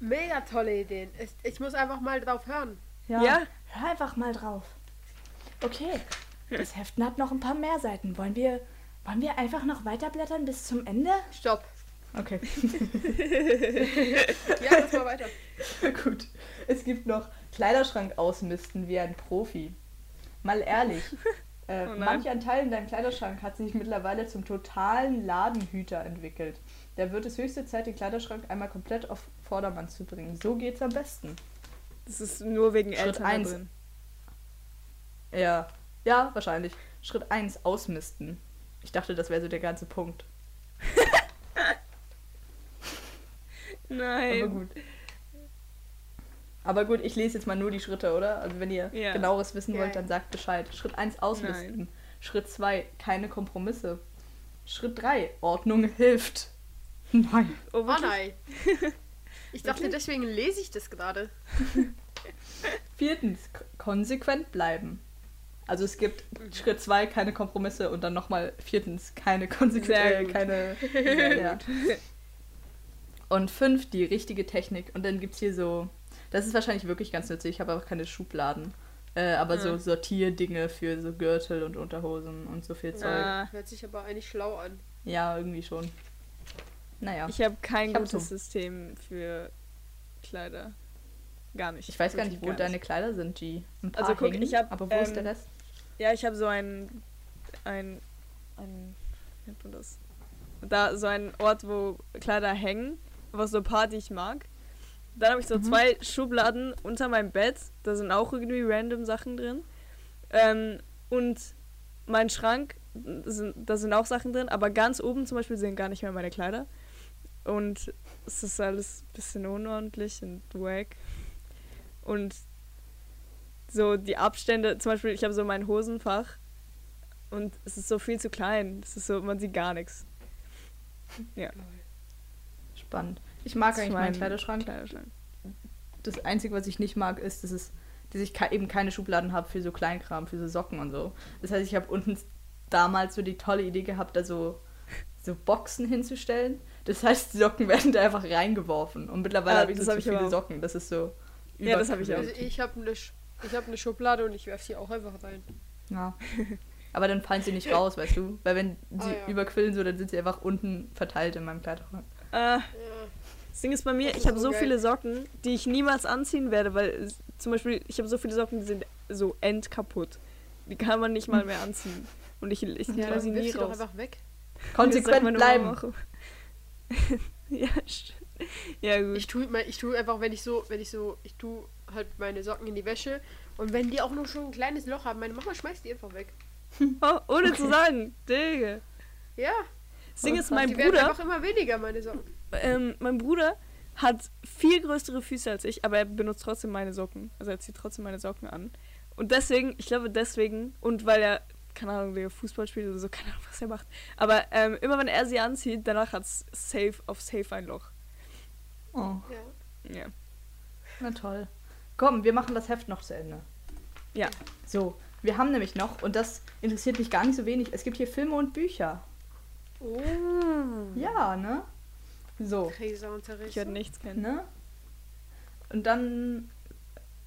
Mega tolle Ideen. Ich, ich muss einfach mal drauf hören. Ja. Ja? Hör einfach mal drauf. Okay, das Heften hat noch ein paar mehr Seiten. Wollen wir, wollen wir einfach noch weiterblättern bis zum Ende? Stopp. Okay, [laughs] Ja, lass mal weiter. [laughs] gut. Es gibt noch Kleiderschrank ausmisten wie ein Profi. Mal ehrlich, [laughs] äh, Oh manch ein Teil in deinem Kleiderschrank hat sich mittlerweile zum totalen Ladenhüter entwickelt. Da wird es höchste Zeit, den Kleiderschrank einmal komplett auf Vordermann zu bringen. So geht's am besten. Das ist nur wegen Schritt Eltern eins. drin. Ja, ja, wahrscheinlich. Schritt 1, ausmisten. Ich dachte, das wäre so der ganze Punkt. [laughs] Nein. Aber gut. Aber gut, ich lese jetzt mal nur die Schritte, oder? Also wenn ihr Ja. genaueres wissen wollt, dann sagt Bescheid. Schritt 1, ausmisten. Schritt 2, keine Kompromisse. Schritt 3, Ordnung hilft. [laughs] Nein. Oh, Oh [laughs] nein. Ich dachte, deswegen lese ich das gerade. [laughs] Viertens, konsequent bleiben. Also es gibt Schritt 2, keine Kompromisse und dann nochmal viertens, keine Konsequenzen, keine... Sehr [laughs] ja. Und fünf, die richtige Technik. Und dann gibt es hier so, das ist wahrscheinlich wirklich ganz nützlich, ich habe auch keine Schubladen. Äh, aber so Ah. Sortierdinge für so Gürtel und Unterhosen und so viel Zeug. Ah, Hört sich aber eigentlich schlau an. Ja, irgendwie schon. Naja. Ich, ich habe kein Ich hab gutes so. System für Kleider. Gar nicht. weiß gar nicht, wo deine Kleider sind, G. Ein paar Also guck, hängen, ich hab, aber wo ist ähm, der Rest? Ja, ich habe so ein, ein, ein, wie nennt man das? Da so ein Ort, wo Kleider hängen, was so ein paar, die ich mag. Dann habe ich so Mhm. zwei Schubladen unter meinem Bett, da sind auch irgendwie random Sachen drin. Ähm, und mein Schrank, da sind, da sind auch Sachen drin, aber ganz oben zum Beispiel sind gar nicht mehr meine Kleider. Und es ist alles ein bisschen unordentlich und wack. Und so die Abstände, zum Beispiel, ich habe so mein Hosenfach und es ist so viel zu klein. Es ist so, man sieht gar nichts. Spannend. Ich mag Das eigentlich meinen mein Kleiderschrank. Kleiderschrank. Das Einzige, was ich nicht mag, ist, dass, es, dass ich eben keine Schubladen habe für so Kleinkram, für so Socken und so. Das heißt, ich habe unten damals so die tolle Idee gehabt, da so, so Boxen hinzustellen. Das heißt, die Socken werden da einfach reingeworfen. Und mittlerweile Ah, habe ich das so hab ich viele auch. Socken. Das ist so. Ja, das hab ich auch. Also ich habe eine Sch ich hab ne Schublade und ich werfe sie auch einfach rein. Ja. Aber dann fallen sie nicht raus, weißt du? Weil wenn sie Ah, ja. überquillen, so, dann sind sie einfach unten verteilt in meinem Kleiderschrank. Äh, Ja. das Ding ist bei mir, Das ich ist habe so so geil. viele Socken, die ich niemals anziehen werde, weil zum Beispiel, ich habe so viele Socken, die sind so endkaputt. Die kann man nicht mal mehr anziehen. Und ich, ich Ja, sie nie sie doch raus. einfach weg. Konsequent bleiben. Mama auch. [laughs] ja, stimmt. Ja, gut. Ich tue ich tu einfach, wenn ich so, wenn ich so, ich tue halt meine Socken in die Wäsche und wenn die auch nur schon ein kleines Loch haben, meine Mama schmeißt die einfach weg. [laughs] Oh, ohne zu Okay. sagen, Digga. Ja, Das Ding ist, mein die werden Bruder, einfach immer weniger, meine Socken. ähm, mein Bruder hat viel größere Füße als ich, aber er benutzt trotzdem meine Socken. Also er zieht trotzdem meine Socken an. Und deswegen, ich glaube deswegen, und weil er, keine Ahnung, der Fußball spielt oder so, keine Ahnung, was er macht. Aber ähm, immer wenn er sie anzieht, danach hat es safe auf safe ein Loch. Oh, Ja. Ja. na toll. Komm, wir machen das Heft noch zu Ende. Ja. So, wir haben nämlich noch, und das interessiert mich gar nicht so wenig, es gibt hier Filme und Bücher. Oh. Ja, ne? So. Ich werde nichts kennen. ne? Und dann,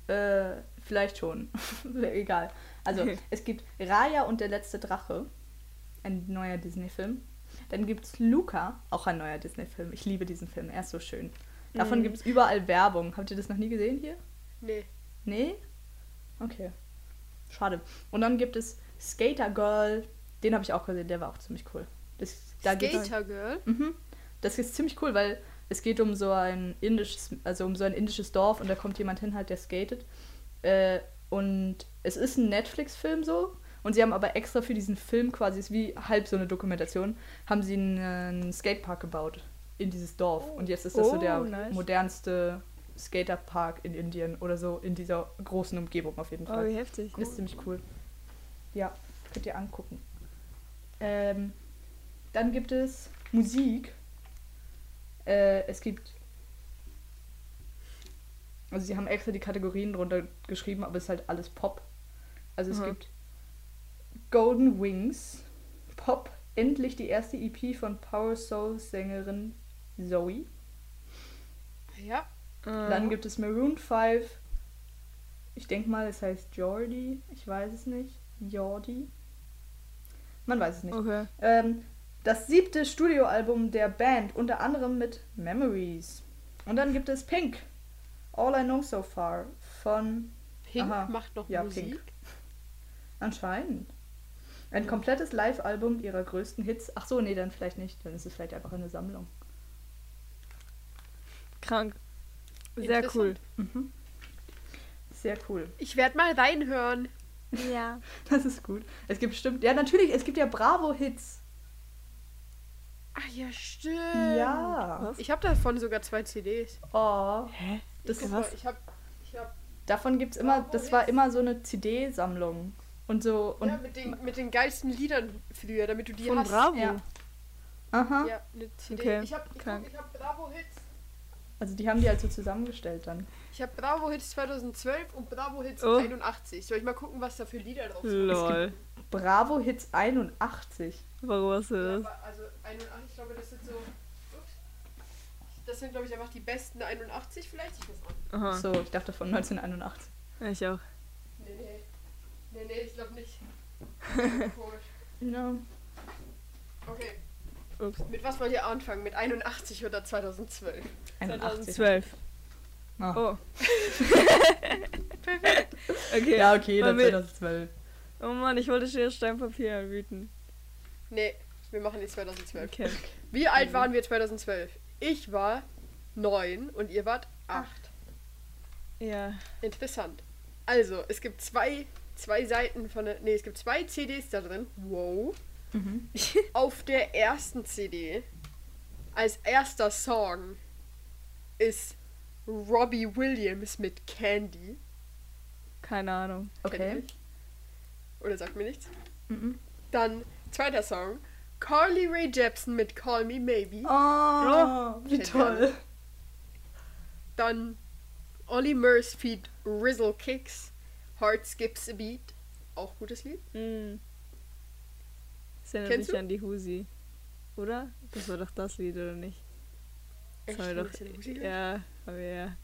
äh, vielleicht schon. [laughs] Egal. Also, es gibt Raya und der letzte Drache, ein neuer Disney-Film. Dann gibt es Luca, auch ein neuer Disney-Film. Ich liebe diesen Film, er ist so schön. Davon Mhm. gibt es überall Werbung. Habt ihr das noch nie gesehen hier? Nee. Nee? Okay. Schade. Und dann gibt es Skater Girl. Den habe ich auch gesehen, der war auch ziemlich cool. Das, da Skater Girl. Mhm. Das ist ziemlich cool, weil es geht um so ein indisches, also um so ein indisches Dorf und da kommt jemand hin halt, der skatet. Äh, und es ist ein Netflix-Film so. Und sie haben aber extra für diesen Film quasi, ist wie halb so eine Dokumentation, haben sie einen, Skatepark gebaut in dieses Dorf. Und jetzt ist das so Oh, der nice. modernste Skaterpark in Indien oder so in dieser großen Umgebung auf jeden Oh, Fall. wie heftig. Das ist ziemlich cool. Ja, könnt ihr angucken. Ähm, Dann gibt es Musik. Äh, es gibt. Also sie haben extra die Kategorien drunter geschrieben, aber es ist halt alles Pop. Also es Aha. gibt Golden Wings, Pop, endlich die erste EP von Power Soul Sängerin Zoe. Ja. Dann gibt es Maroon 5. Ich denke mal, es heißt Jordi. Ich weiß es nicht. Jordi. Man weiß es nicht. Okay. Ähm, das siebte Studioalbum der Band, unter anderem mit Memories. Und dann gibt es Pink. All I Know So Far von Pink Aha. macht noch Ja, Musik. Pink. Anscheinend. Ein komplettes Live-Album ihrer größten Hits. Ach so, nee, dann vielleicht nicht. Dann ist es vielleicht einfach eine Sammlung. Krank. Sehr cool. Mhm. Sehr cool. Ich werde mal reinhören. Ja. Das ist gut. Es gibt bestimmt. Ja, natürlich, es gibt ja Bravo-Hits. Ach ja, stimmt. Ja. Was? Ich habe davon sogar zwei CDs. Oh. Hä? Das ist mal, was? Ich habe ich hab, Davon gibt's immer, das war immer so eine CD-Sammlung. Und so, und, ja, mit, den, mit den geilsten Liedern früher, damit du die Von hast. Bravo. Ja. aha. Ja, eine CD. Okay, Ich habe ich ich hab Bravo Hits. Also die haben die halt so zusammengestellt dann. Ich habe Bravo Hits 2012 und Bravo Hits Oh. 81. Soll ich mal gucken, was da für Lieder drauf sind? Lol. Bravo Hits 81. Warum hast du Ja, das? aber also 81, ich glaube, das sind so. Ups. Das sind, glaube ich, einfach die besten 81 vielleicht. Ich weiß auch nicht. Aha. So, ich dachte von 1981. Ich auch. Nee, nee. Nee, nee, ich glaube nicht. [laughs] Komisch. Ja. Okay. Ups. Mit was wollt ihr anfangen? Mit 81 oder 2012? 81. 2012. Ah. Oh. [laughs] okay. Ja, okay, dann Weil wir- 2012. Oh Mann, ich wollte Schere, Stein, Papier anbieten. Nee, wir machen die 2012. Okay. Wie alt waren wir 2012? Ich war 9 und ihr wart 8. Ja. Interessant. Also, es gibt zwei, zwei Seiten von der. Nee, es gibt zwei CDs da drin. Wow. Mhm. [laughs] Auf der ersten CD, als erster Song, ist Robbie Williams mit Candy. Keine Ahnung. Okay. Oder sagt mir nichts? Mhm. Dann, zweiter Song, Carly Rae Jepsen mit Call Me Maybe. Oh, wie Kennt ihr toll. Dann Ollie Murs feat Rizzle Kicks, Heart Skips a Beat. Auch gutes Lied. Mm. Das erinnert Kennst mich du? an die Husi. Oder? Das war doch das Lied, oder nicht? Das Echt? haben wir doch. Ja, haben wir ja.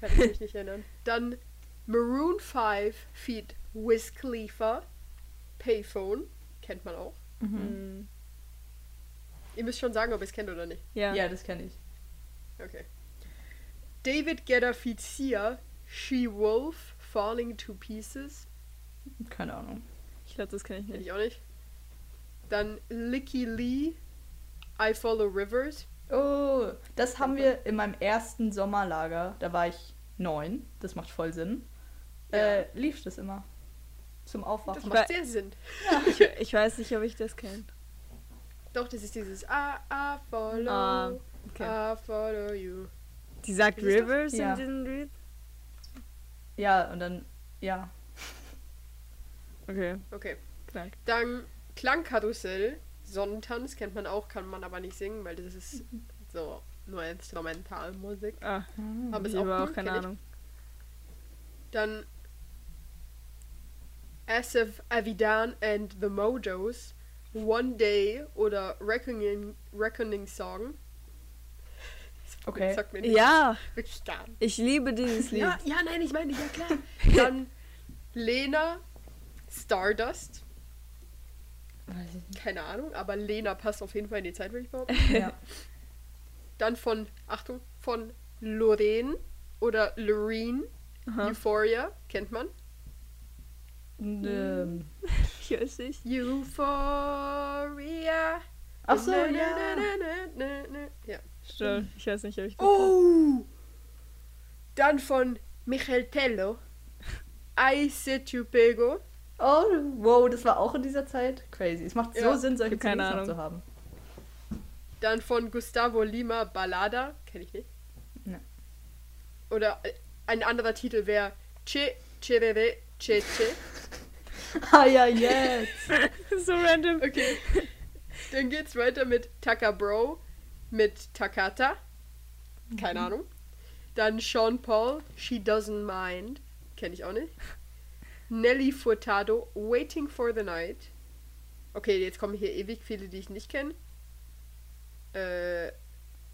Kann ich mich nicht erinnern. Dann Maroon 5 feat Wiz Khalifa, Payphone. Kennt man auch. Mhm. Mm. Ihr müsst schon sagen, ob ihr es kennt oder nicht. Ja. Ja, das kenne ich. Okay. David Guetta feat Sia, She Wolf, Falling to Pieces. Keine Ahnung. Ich glaube, das kenne ich Kenn nicht. ich auch nicht. Dann Licky Lee, I Follow Rivers. Oh, das haben wir in meinem ersten Sommerlager. Da war ich neun. Das macht voll Sinn. Ja. Äh, lief das immer. Zum Das Aufwachen. macht sehr Sinn. Ich, ich weiß nicht, ob ich das kenne. Doch, das ist dieses I, I follow, Ah, okay. I follow you. Die sagt Das Rivers Ja. in diesem Lied? Ja, und dann, ja. [laughs] Okay, Okay. krank. Dann Klangkarussell, Sonnentanz kennt man auch, kann man aber nicht singen, weil das ist [laughs] so nur Instrumentalmusik. Ah, Aber ist ich auch cool, auch keine kenn ich. Ahnung. Dann Asif Avidan and the Mojos, One Day oder Reckoning, Reckoning Song. Okay. Sagt mir nicht. Ja, Wirklich gar nicht. ich liebe dieses Lied. Ja, ja, nein, ich meine, ja klar. [laughs] Dann Lena Stardust. Keine Ahnung, aber Lena passt auf jeden Fall in die Zeit, würde ich behaupten. [laughs] Ja. Dann von, Achtung, von Lorraine oder Loreen. Aha. Euphoria, kennt man. Ähm, Ich weiß nicht. Euphoria. Ach so, na, ja. na, na. Ja. Stimmt. Ich weiß nicht, ob ich das Oh! Dann von Michael Tello. I Sit You Pego. Oh, wow, das war auch in dieser Zeit. Crazy. Es macht so Ja, Sinn, solche CDs noch Ahnung. zu haben. Dann von Gustavo Lima Ballada. Kenne ich nicht. Ne. Oder äh, ein anderer Titel wäre Che Cherere Che Che. [laughs] Ah ja, jetzt. [laughs] so random. Okay. [laughs] Dann geht's weiter mit Taka Bro, mit Takata. Keine Mhm. Ahnung. Dann Sean Paul, She Doesn't Mind. Kenne ich auch nicht. Nelly Furtado, Waiting for the Night. Okay, jetzt kommen hier ewig viele, die ich nicht kenne. Äh,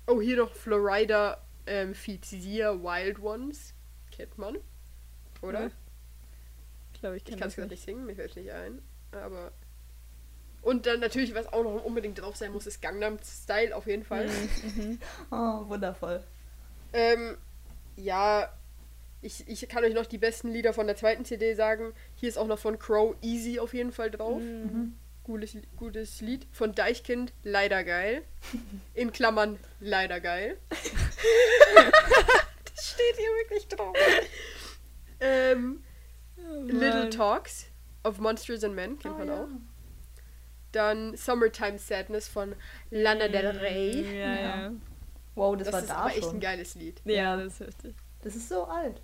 oh, hier noch Florida ähm, Fizia Wild Ones. Kennt man. Oder? Ja. Ich glaube, ich Ich kann es gerade nicht. singen, mir fällt es nicht ein. Aber. Und dann natürlich, was auch noch unbedingt drauf sein muss, ist Gangnam Style auf jeden Fall. Mhm. Oh, wundervoll. Ähm, ja, ich, ich kann euch noch die besten Lieder von der zweiten CD sagen. Hier ist auch noch von Crow Easy auf jeden Fall drauf. Mhm. Gutes, gutes Lied. Von Deichkind, leider geil. In Klammern, leider geil. [laughs] das steht hier wirklich drauf. [laughs] Ähm, Oh Little. Talks of Monsters and Men, kennt Oh, man ja. auch. Dann Summertime Sadness von Lana Del Rey. Ja, ja. Wow, das, Das, war ist da aber echt schon. ein geiles Lied. Ja, das ist heftig. Das ist so alt.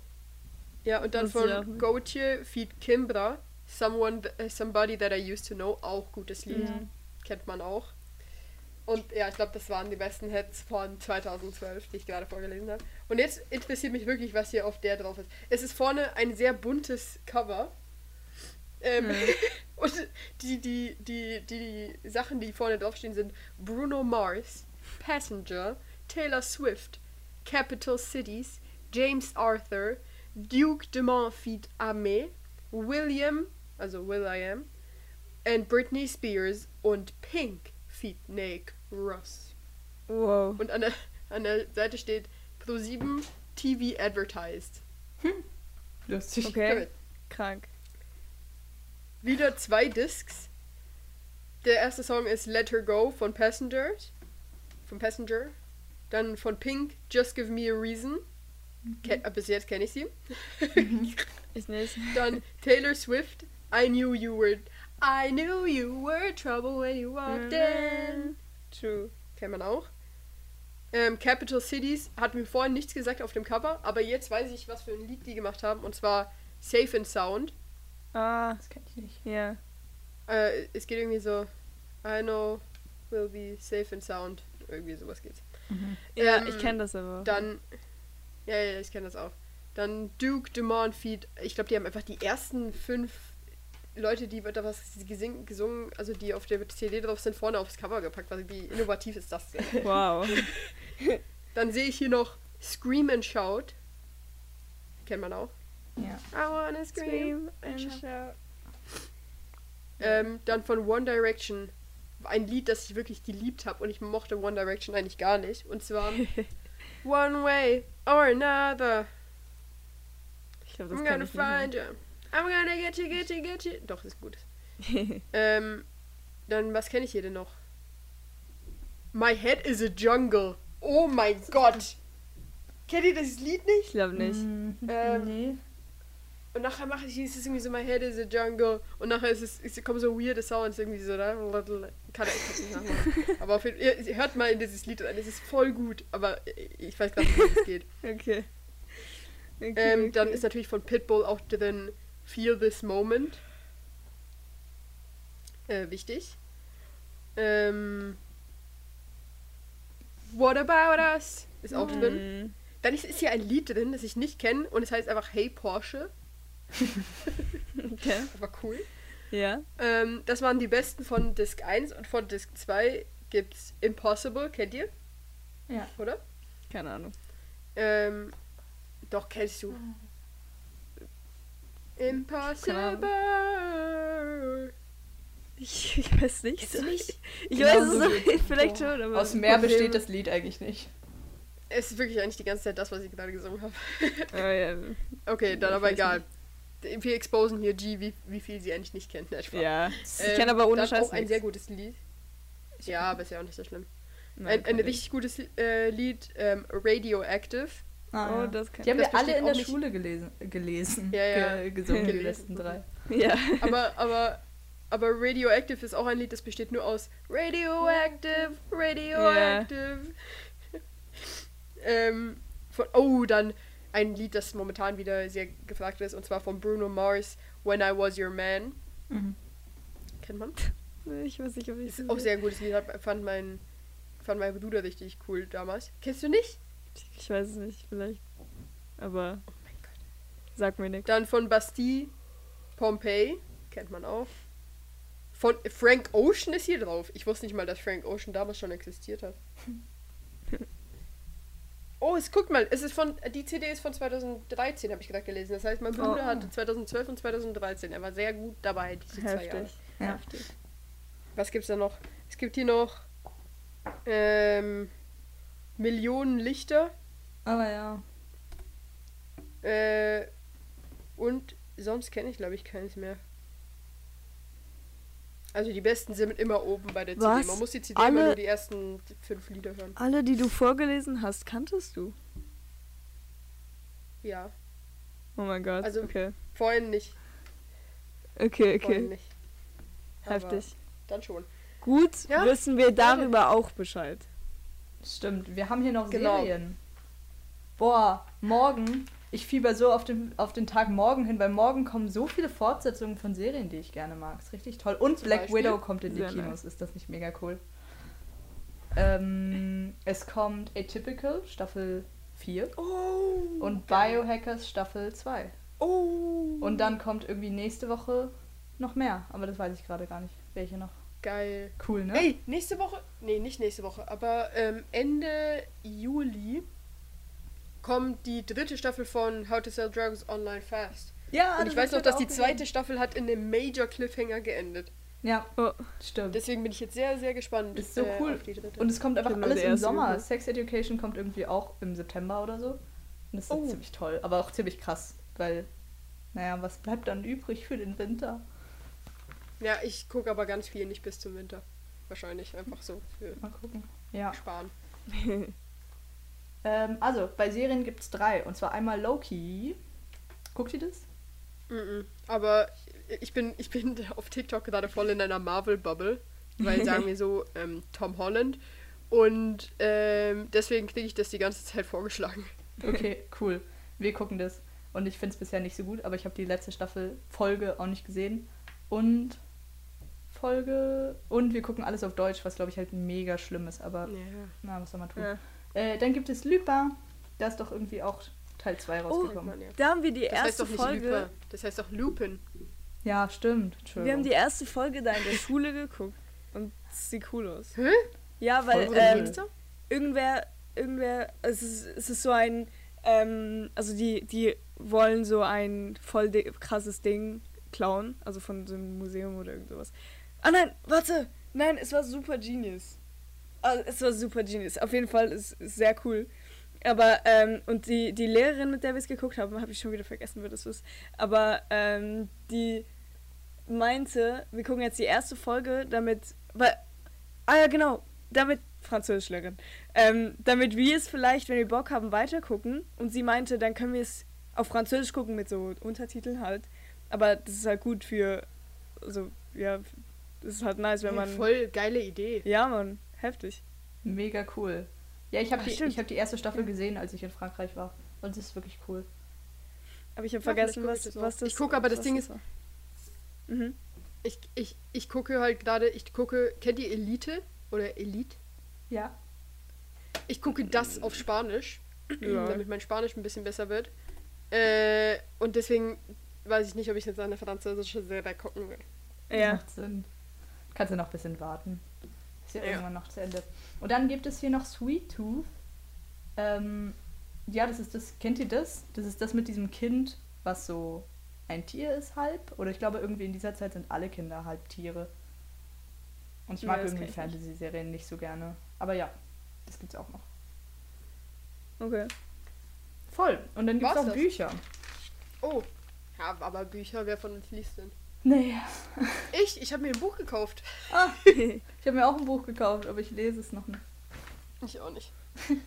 Ja, und dann auch von. Gautier feat Kimbra, Someone, th- äh, Somebody That I Used to Know, auch gutes Lied. Mhm. Kennt man auch. Und ja, ich glaube, das waren die besten Hits von 2012, die ich gerade vorgelesen habe. Und jetzt interessiert mich wirklich, was hier auf der drauf ist. Es ist vorne ein sehr buntes Cover. Ähm, [laughs] und die, die, die, die Sachen, die vorne draufstehen, sind Bruno Mars, Passenger, Taylor Swift, Capital Cities, James Arthur, Duke Dumont feat. Ame, William, also Will I Am, and Britney Spears und Pink feat. Nick Ross. Wow. Und an der, an der Seite steht Pro7 TV Advertised. Lustig. Okay, krank. Wieder zwei Discs. Der erste Song ist Let Her Go von Passengers. Von Passenger. Dann von Pink, Just Give Me a Reason. Äh, bis jetzt kenne ich sie. [laughs] Ich nicht. Dann Taylor Swift, I knew you were I knew you were trouble when you walked in. True. Kennt man auch. Ähm, Capital Cities hat mir vorhin nichts gesagt auf dem Cover, aber jetzt weiß ich, was für ein Lied die gemacht haben. Und zwar Safe and Sound. Ah, Das kenn ich nicht. ja. Äh, es geht irgendwie so, I know will be safe and sound. Irgendwie sowas geht's. Ja, Ähm, ich kenne das aber. Dann, ja, ja, ich kenne das auch. Dann Duke Dumont Feed. Ich glaube, die haben einfach die ersten fünf Leute, die da was gesing, gesungen, also die auf der CD drauf sind, vorne aufs Cover gepackt. Also wie innovativ ist das denn? [laughs] Wow. Dann sehe ich hier noch Scream and Shout. Kennt man auch. Ja. I wanna scream. and shout. Ähm, dann von One Direction. Ein Lied, das ich wirklich geliebt habe und ich mochte One Direction eigentlich gar nicht. Und zwar [laughs] One Way or Another. Ich glaube, das I'm kann gonna find you. I'm gonna get you, get you, get you. Doch, ist gut. [laughs] ähm, dann, was kenne ich hier denn noch? My Head is a Jungle. Oh mein Gott. Kennt ihr das Lied nicht? ich glaube nicht. Mhm. Ähm, nee. Und nachher mache ich ist es irgendwie so My Head is a Jungle. Und nachher ist es, es kommen so weirde Sounds irgendwie so da. Kann ich nicht nachmachen. [laughs] Aber auf jeden, ihr, ihr hört mal in dieses Lied rein. Es ist voll gut. Aber ich weiß gar nicht, wie es geht. [laughs] Okay. okay, Ähm, okay. Dann ist natürlich von Pitbull auch drin Feel This Moment. Äh, wichtig. Ähm, What About Us ist auch drin. Mhm. Dann ist, ist hier ein Lied drin, das ich nicht kenne und es heißt einfach Hey Porsche. [laughs] Okay. Aber cool. Ja. Ähm, das waren die besten von Disc 1 und von Disc 2 gibt's Impossible, kennt ihr? Ja. Oder? Keine Ahnung. Ähm, doch, kennst du. Impossible. Ich, ich weiß nicht. Du nicht? Ich Genau weiß es so geht's. vielleicht schon, aber. Aus mehr Problem- besteht das Lied eigentlich nicht. Es ist wirklich eigentlich die ganze Zeit das, was ich gerade gesungen habe. Oh, ja. Okay, dann Ich aber egal. Wir exposen hier G, wie, wie viel sie eigentlich nicht kennt. Spaß. ja. Ich Ähm, kenne aber ohne Scheiß auch ein nichts. sehr gutes Lied. Ja, aber ist ja auch nicht so schlimm. Nein, Ein, ein richtig gutes äh, Lied, ähm, Radioactive. Ah, Oh, ja. das kann Die haben Das wir alle in der nicht- Schule gelesen. gelesen Ja, ja. Ge gesungen, die Gelesen. letzten drei. [laughs] Ja. Aber, aber, aber Radioactive ist auch ein Lied, das besteht nur aus Radioactive, Radioactive. [laughs] ähm, von, oh, dann ein Lied, das momentan wieder sehr gefragt ist, und zwar von Bruno Mars, When I Was Your Man. Mhm. Kennt man? Ich weiß nicht, ob ich Ist auch sehr gutes Lied, fand mein, fand mein Bruder richtig cool damals. Kennst du nicht? Ich weiß es nicht, vielleicht. Aber Oh mein Gott. sag mir nichts. Dann von Bastille, Pompeii, kennt man auch. Von Frank Ocean ist hier drauf. Ich wusste nicht mal, dass Frank Ocean damals schon existiert hat. [laughs] Oh, es guckt mal, es ist von die CD ist von 2013, habe ich gerade gelesen. Das heißt, mein Bruder Oh. hatte 2012 und 2013. Er war sehr gut dabei diese zwei Jahre. Heftig. Ja. Heftig. Was gibt's da noch? Es gibt hier noch ähm, Millionen Lichter Aber ja. äh, und sonst kenne ich glaube ich keins mehr. Also die besten sind immer oben bei der CD. Was? Man muss die CD Alle- immer nur die ersten fünf Lieder hören. Alle, die du vorgelesen hast, kanntest du? Ja, Oh mein Gott. Also- okay. vorhin nicht. Okay, Vorhin okay. nicht. Aber Heftig. Dann schon. Gut, Ja, wissen wir darüber auch Bescheid. Stimmt, wir haben hier noch Genau. Serien. Boah, morgen. Ich fieber so auf den, auf den Tag morgen hin, weil morgen kommen so viele Fortsetzungen von Serien, die ich gerne mag. Ist richtig toll. Und Zum Black Beispiel? Widow kommt in die Sehr Kinos. nice. Ist das nicht mega cool? Ähm, es kommt Atypical, Staffel 4. Oh. Und geil. Biohackers Staffel 2. Oh. Und dann kommt irgendwie nächste Woche noch mehr. Aber das weiß ich gerade gar nicht. Welche noch? Geil. Cool, ne? Ey, nächste Woche, nee, nicht nächste Woche, aber ähm, Ende Juli kommt die dritte Staffel von How to Sell Drugs Online Fast. Ja, Und ich weiß noch, dass die zweite Staffel hat in einem Major Cliffhanger geendet. Ja, Oh, stimmt. Deswegen bin ich jetzt sehr, sehr gespannt Ist so äh, cool. auf die dritte. Und es kommt einfach alles im Sommer. geguckt. Sex Education kommt irgendwie auch im September oder so. Und das ist Oh. ziemlich toll, aber auch ziemlich krass, weil, naja, was bleibt dann übrig für den Winter? ja, ich gucke aber ganz viel nicht bis zum Winter. Wahrscheinlich einfach so für Mal gucken. Ja. Sparen. [laughs] Ähm, also, bei Serien gibt es drei. Und zwar einmal Loki. Guckt ihr das? Mhm. Aber ich bin, ich bin [laughs] auf TikTok gerade voll in einer Marvel-Bubble. Weil sagen wir [laughs] so, ähm, Tom Holland. Und ähm, deswegen kriege ich das die ganze Zeit vorgeschlagen. Okay, [laughs] cool. Wir gucken das. Und ich finde es bisher nicht so gut, aber ich habe die letzte Staffel Folge auch nicht gesehen. Und Folge. Und wir gucken alles auf Deutsch, was glaube ich halt mega schlimm ist. Aber Ja. na, was soll man tun? ja. Äh, dann gibt es Lupin. Da ist doch irgendwie auch Teil 2 Kennt rausgekommen. ja. Da haben wir die Das heißt erste doch nicht Folge. Lupin. Das heißt doch Lupin. Ja, stimmt. Wir haben die erste Folge da in der Schule geguckt. Und es sieht cool aus. Hä? Ja, weil ähm, irgendwer, irgendwer, es ist, es ist so ein, ähm, also die, die wollen so ein voll krasses Ding klauen, also von so einem Museum oder irgend sowas. Ah nein, warte, nein, es war Super Genius. Also, es war Super Genius. Auf jeden Fall ist ist sehr cool. Aber, ähm, und die, die Lehrerin, mit der wir es geguckt haben, habe ich schon wieder vergessen, wer das ist. Aber, ähm, die meinte, wir gucken jetzt die erste Folge, damit, weil, ah ja, genau, damit, Französischlehrerin, ähm, damit wir es vielleicht, wenn wir Bock haben, weitergucken. Und sie meinte, dann können wir es auf Französisch gucken mit so Untertiteln halt. Aber das ist halt gut für, also, ja, das ist halt nice, wenn man, voll geile Idee. ja, man, heftig. Mega cool. Ja, ich habe Ach, die, ich hab die erste Staffel gesehen, als ich in Frankreich war. Und es ist wirklich cool. Aber ich habe Ja, vergessen, was, auch. was das Ich guck, aber das Ding ist-. Mhm. Ich, ich, ich gucke halt gerade, ich gucke, kennt ihr Elite? Oder Elite? Ja. Ich gucke das auf Spanisch, Ja. [clears throat] damit mein Spanisch ein bisschen besser wird. Äh, und deswegen weiß ich nicht, ob ich jetzt eine französische Serie gucken will. Ja. Macht Sinn. Kannst du noch ein bisschen warten. Ist ja, Ja. irgendwann noch zu Ende. Und dann gibt es hier noch Sweet Tooth. Ähm, ja, das ist das, kennt ihr das? Das ist das mit diesem Kind, was so ein Tier ist halb. Oder ich glaube, irgendwie in dieser Zeit sind alle Kinder halb Tiere. Und ich Ja, mag irgendwie ich nicht. Fantasy-Serien nicht so gerne. Aber ja, das gibt's auch noch. Okay. Voll. Und dann gibt's War's auch das? Bücher. Oh. Ja, aber Bücher, wer von uns liest denn? Nee. Ich, ich habe mir ein Buch gekauft. Ah, ich habe mir auch ein Buch gekauft, aber ich lese es noch nicht. Ich auch nicht. [laughs]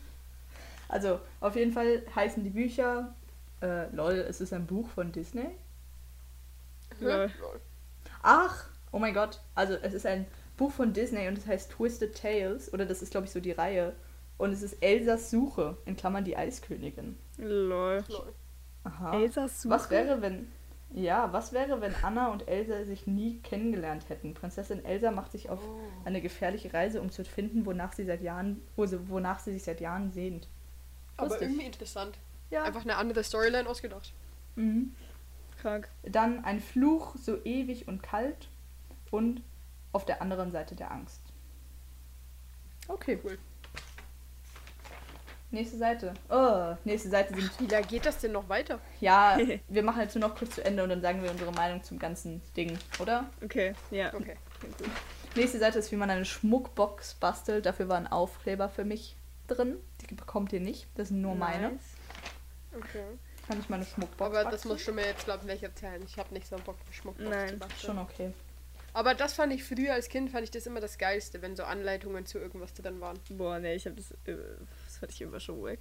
Also, auf jeden Fall heißen die Bücher, äh, lol, es ist ein Buch von Disney. Lol. Lol. Ach, oh mein Gott, also es ist ein Buch von Disney und es heißt Twisted Tales, oder das ist, glaube ich, so die Reihe. Und es ist Elsas Suche, in Klammern die Eiskönigin. Lol. Lol. Aha. Elsas Suche? Was wäre, wenn, Ja, was wäre, wenn Anna und Elsa sich nie kennengelernt hätten? Prinzessin Elsa macht sich auf Oh. eine gefährliche Reise, um zu finden, wonach sie seit Jahren, wo sie, wonach sie sich seit Jahren sehnt. Aber Lustig. irgendwie interessant. Ja. Einfach eine andere Storyline ausgedacht. Mhm. Krank. Dann ein Fluch so ewig und kalt und auf der anderen Seite der Angst. Okay. Cool. Nächste Seite. Oh, nächste Seite sind. Wie lange geht das denn noch weiter? Ja, [laughs] wir machen jetzt nur noch kurz zu Ende und dann sagen wir unsere Meinung zum ganzen Ding, oder? Okay, ja. Okay. Gut. Nächste Seite ist, wie man eine Schmuckbox bastelt. Dafür war ein Aufkleber für mich drin. Die bekommt ihr nicht. Das sind nur meine. Nice. Okay. Kann ich meine Schmuckbox Aber das basteln? muss schon mir jetzt, glaube ich, nicht erzählen. Ich habe nicht so einen Bock für Schmuckbox Nein, zu basteln. Schon okay. Aber das fand ich früher als Kind, fand ich das immer das Geilste, wenn so Anleitungen zu irgendwas drin waren. Boah, nee, ich hab das. äh, Das fand ich immer schon weg.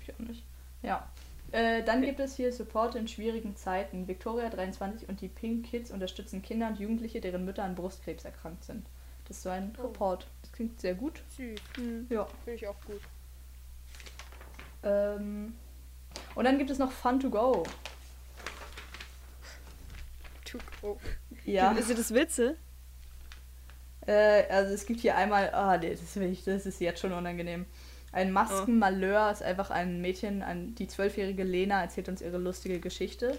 Ich auch nicht. Ja. Äh, dann gibt es hier Support in schwierigen Zeiten. Victoria 23 und die Pink Kids unterstützen Kinder und Jugendliche, deren Mütter an Brustkrebs erkrankt sind. Das ist so ein Oh. Report. Das klingt sehr gut. Süß. Hm. Ja. Finde ich auch gut. Ähm, und dann gibt es noch Fun to Go. Tuk oh. Ja. [laughs] Sind das Witze? Äh, also es gibt hier einmal, ah nee, das, will ich, das ist jetzt schon unangenehm. Ein Maskenmalheur ist einfach ein Mädchen, ein, die zwölfjährige Lena erzählt uns ihre lustige Geschichte.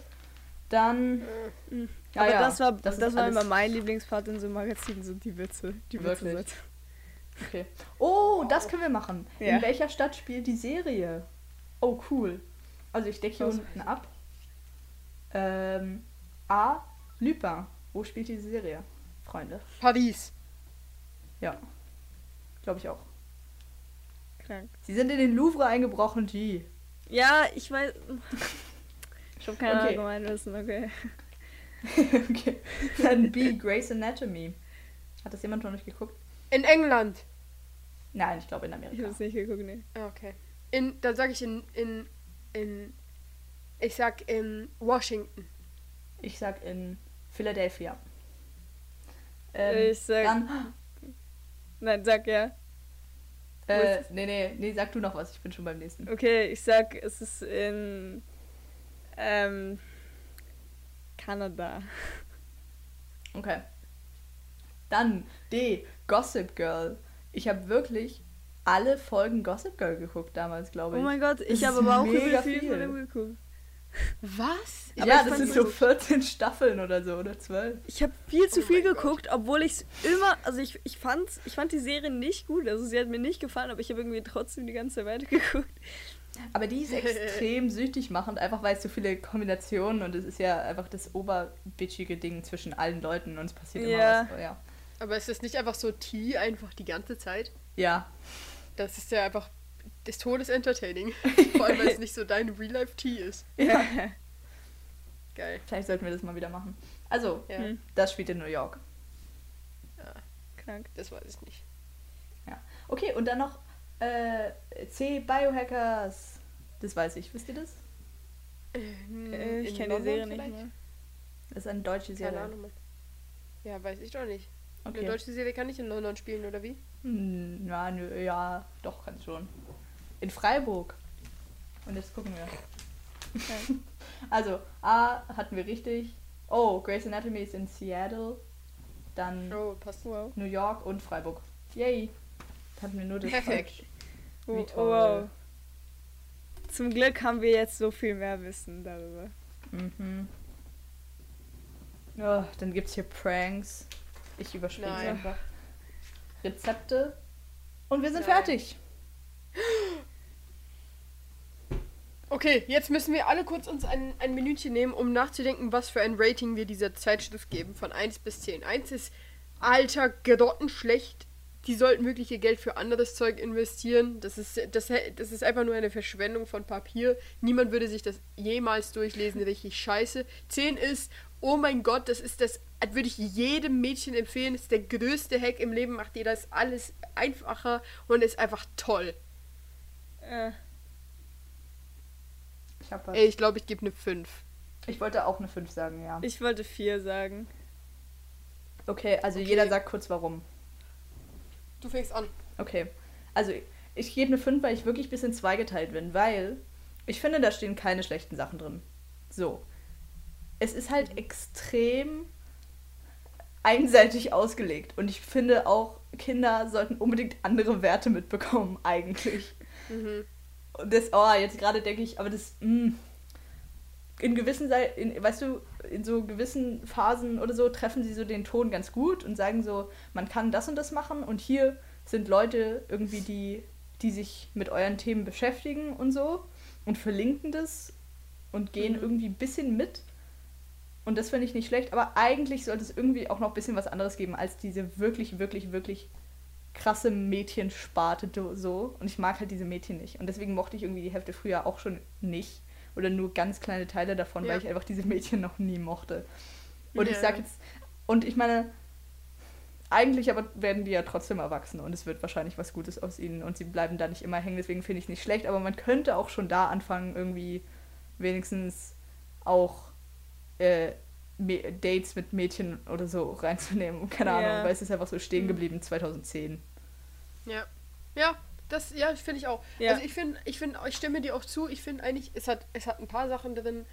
Dann, ja, Aber ja, das war, das das, war immer mein Lieblingspart in so einem Magazin, so die Witze. Die Wirklich? Witze. okay. Oh, das können wir machen. Ja. In welcher Stadt spielt die Serie? Oh, cool. Also ich decke hier unten ab. Ähm, A. Lupin. Wo spielt die Serie? Freunde. Paris. Ja. Glaube ich auch. Krank. Sie sind in den Louvre eingebrochen, G. Ja, ich weiß. Ich habe keine Okay. Allgemeinwissen, okay. [laughs] okay. Dann B. Grey's Anatomy. Hat das jemand noch nicht geguckt? In England. Nein, ich glaube in Ich Amerika. habe es nicht geguckt, nee. Ah, Okay. In, dann sage ich in, in, in, ich sag in Washington. Ich sag in Philadelphia. Ähm, ich sag. dann, Nein, sag ja. Äh, nee, nee, nee, sag du noch was, ich bin schon beim nächsten. Okay, ich sag, es ist in. Ähm. Kanada. Okay. Dann D. Gossip Girl. Ich habe wirklich alle Folgen Gossip Girl geguckt damals, glaube Oh ich. mein Gott, ich habe aber auch viel viel. von dem geguckt. Was? aber ja, das sind so so- 14 Staffeln oder so, oder 12. Ich habe viel zu Oh viel mein Gott. geguckt, obwohl ich es immer, also ich, ich, fand, ich fand die Serie nicht gut, also sie hat mir nicht gefallen, aber ich habe irgendwie trotzdem die ganze Zeit weitergeguckt. [laughs] Aber die ist [laughs] extrem süchtig machend, einfach weil es so viele Kombinationen und es ist ja einfach das oberbitchige Ding zwischen allen Leuten und es passiert Ja. immer was. Ja. Aber ist das nicht einfach so Tee einfach die ganze Zeit? ja. Das ist ja einfach des Todes entertaining. [laughs] Vor allem, weil es nicht so dein Real-Life-Tee ist. ja. Geil. Vielleicht sollten wir das mal wieder machen. Also, Ja, Hm. das spielt in New York. Krank. das weiß ich nicht. Okay, und dann noch äh, C. Biohackers. Das weiß ich. Wisst ihr das? Ähm, Äh, ich kenne die Serie nicht vielleicht? mehr. Das ist eine deutsche Keine Serie. Ahnung. Mann. Ja, weiß ich doch nicht. Okay. Eine deutsche Serie kann nicht in London spielen, oder wie? Hm, ja, nö, ja, doch, kann schon. In Freiburg. Und jetzt gucken wir. [laughs] also, A hatten wir richtig. Oh, Grey's Anatomy ist in Seattle. Dann Oh. Wow. New York und Freiburg. Yay. Hatten wir nur das Perfekt. Oh, oh, wow. Zum Glück haben wir jetzt so viel mehr Wissen darüber. Mhm. Ja, dann gibt's hier Pranks. Ich überspringe einfach. Rezepte. Und wir sind Nein. fertig. [gasps] Okay, jetzt müssen wir alle kurz uns ein, ein Minütchen nehmen, um nachzudenken, was für ein Rating wir dieser Zeitschrift geben. Von 1 bis 10. 1 ist alter, grottenschlecht. Die sollten wirklich ihr Geld für anderes Zeug investieren. Das ist, das, das ist einfach nur eine Verschwendung von Papier. Niemand würde sich das jemals durchlesen. Richtig scheiße. 10 ist, oh mein Gott, das ist das, das würde ich jedem Mädchen empfehlen. Das ist der größte Hack im Leben. Macht dir das alles einfacher und ist einfach toll. Äh, Ich, hab was. Ey, ich glaube, ich gebe eine 5. ich wollte auch eine 5 sagen, ja. ich wollte vier sagen. Okay, also Okay. jeder sagt kurz warum. Du fängst an. Okay. Also ich gebe eine 5, weil ich wirklich bis in zwei geteilt bin, weil ich finde, da stehen keine schlechten Sachen drin. So. es ist halt extrem einseitig ausgelegt. Und ich finde auch, Kinder sollten unbedingt andere Werte mitbekommen, [laughs] eigentlich. Mhm. Und das, oh, jetzt gerade denke ich, aber das, mh, in gewissen, in, weißt du, in so gewissen Phasen oder so treffen sie so den Ton ganz gut und sagen so, man kann das und das machen und hier sind Leute irgendwie, die, die sich mit euren Themen beschäftigen und so und verlinken das und gehen Mhm. irgendwie ein bisschen mit. Und das finde ich nicht schlecht, aber eigentlich sollte es irgendwie auch noch ein bisschen was anderes geben als diese wirklich, wirklich, wirklich krasse Mädchensparte so. Und ich mag halt diese Mädchen nicht. Und deswegen mochte ich irgendwie die Hälfte früher auch schon nicht. Oder nur ganz kleine Teile davon, Ja. weil ich einfach diese Mädchen noch nie mochte. Und ich Ja. sag jetzt, und ich meine, eigentlich aber werden die ja trotzdem erwachsen und es wird wahrscheinlich was Gutes aus ihnen und sie bleiben da nicht immer hängen, deswegen finde ich es nicht schlecht, aber man könnte auch schon da anfangen, irgendwie wenigstens auch äh, Dates mit Mädchen oder so [laughs] reinzunehmen. Keine Ja. Ahnung, weil es ist einfach so stehen Mhm. geblieben 2010. Ja. Ja, das ja, finde ich auch. Ja. Also ich finde, ich finde, ich stimme dir auch zu, ich finde eigentlich, es hat, es hat ein paar Sachen drin,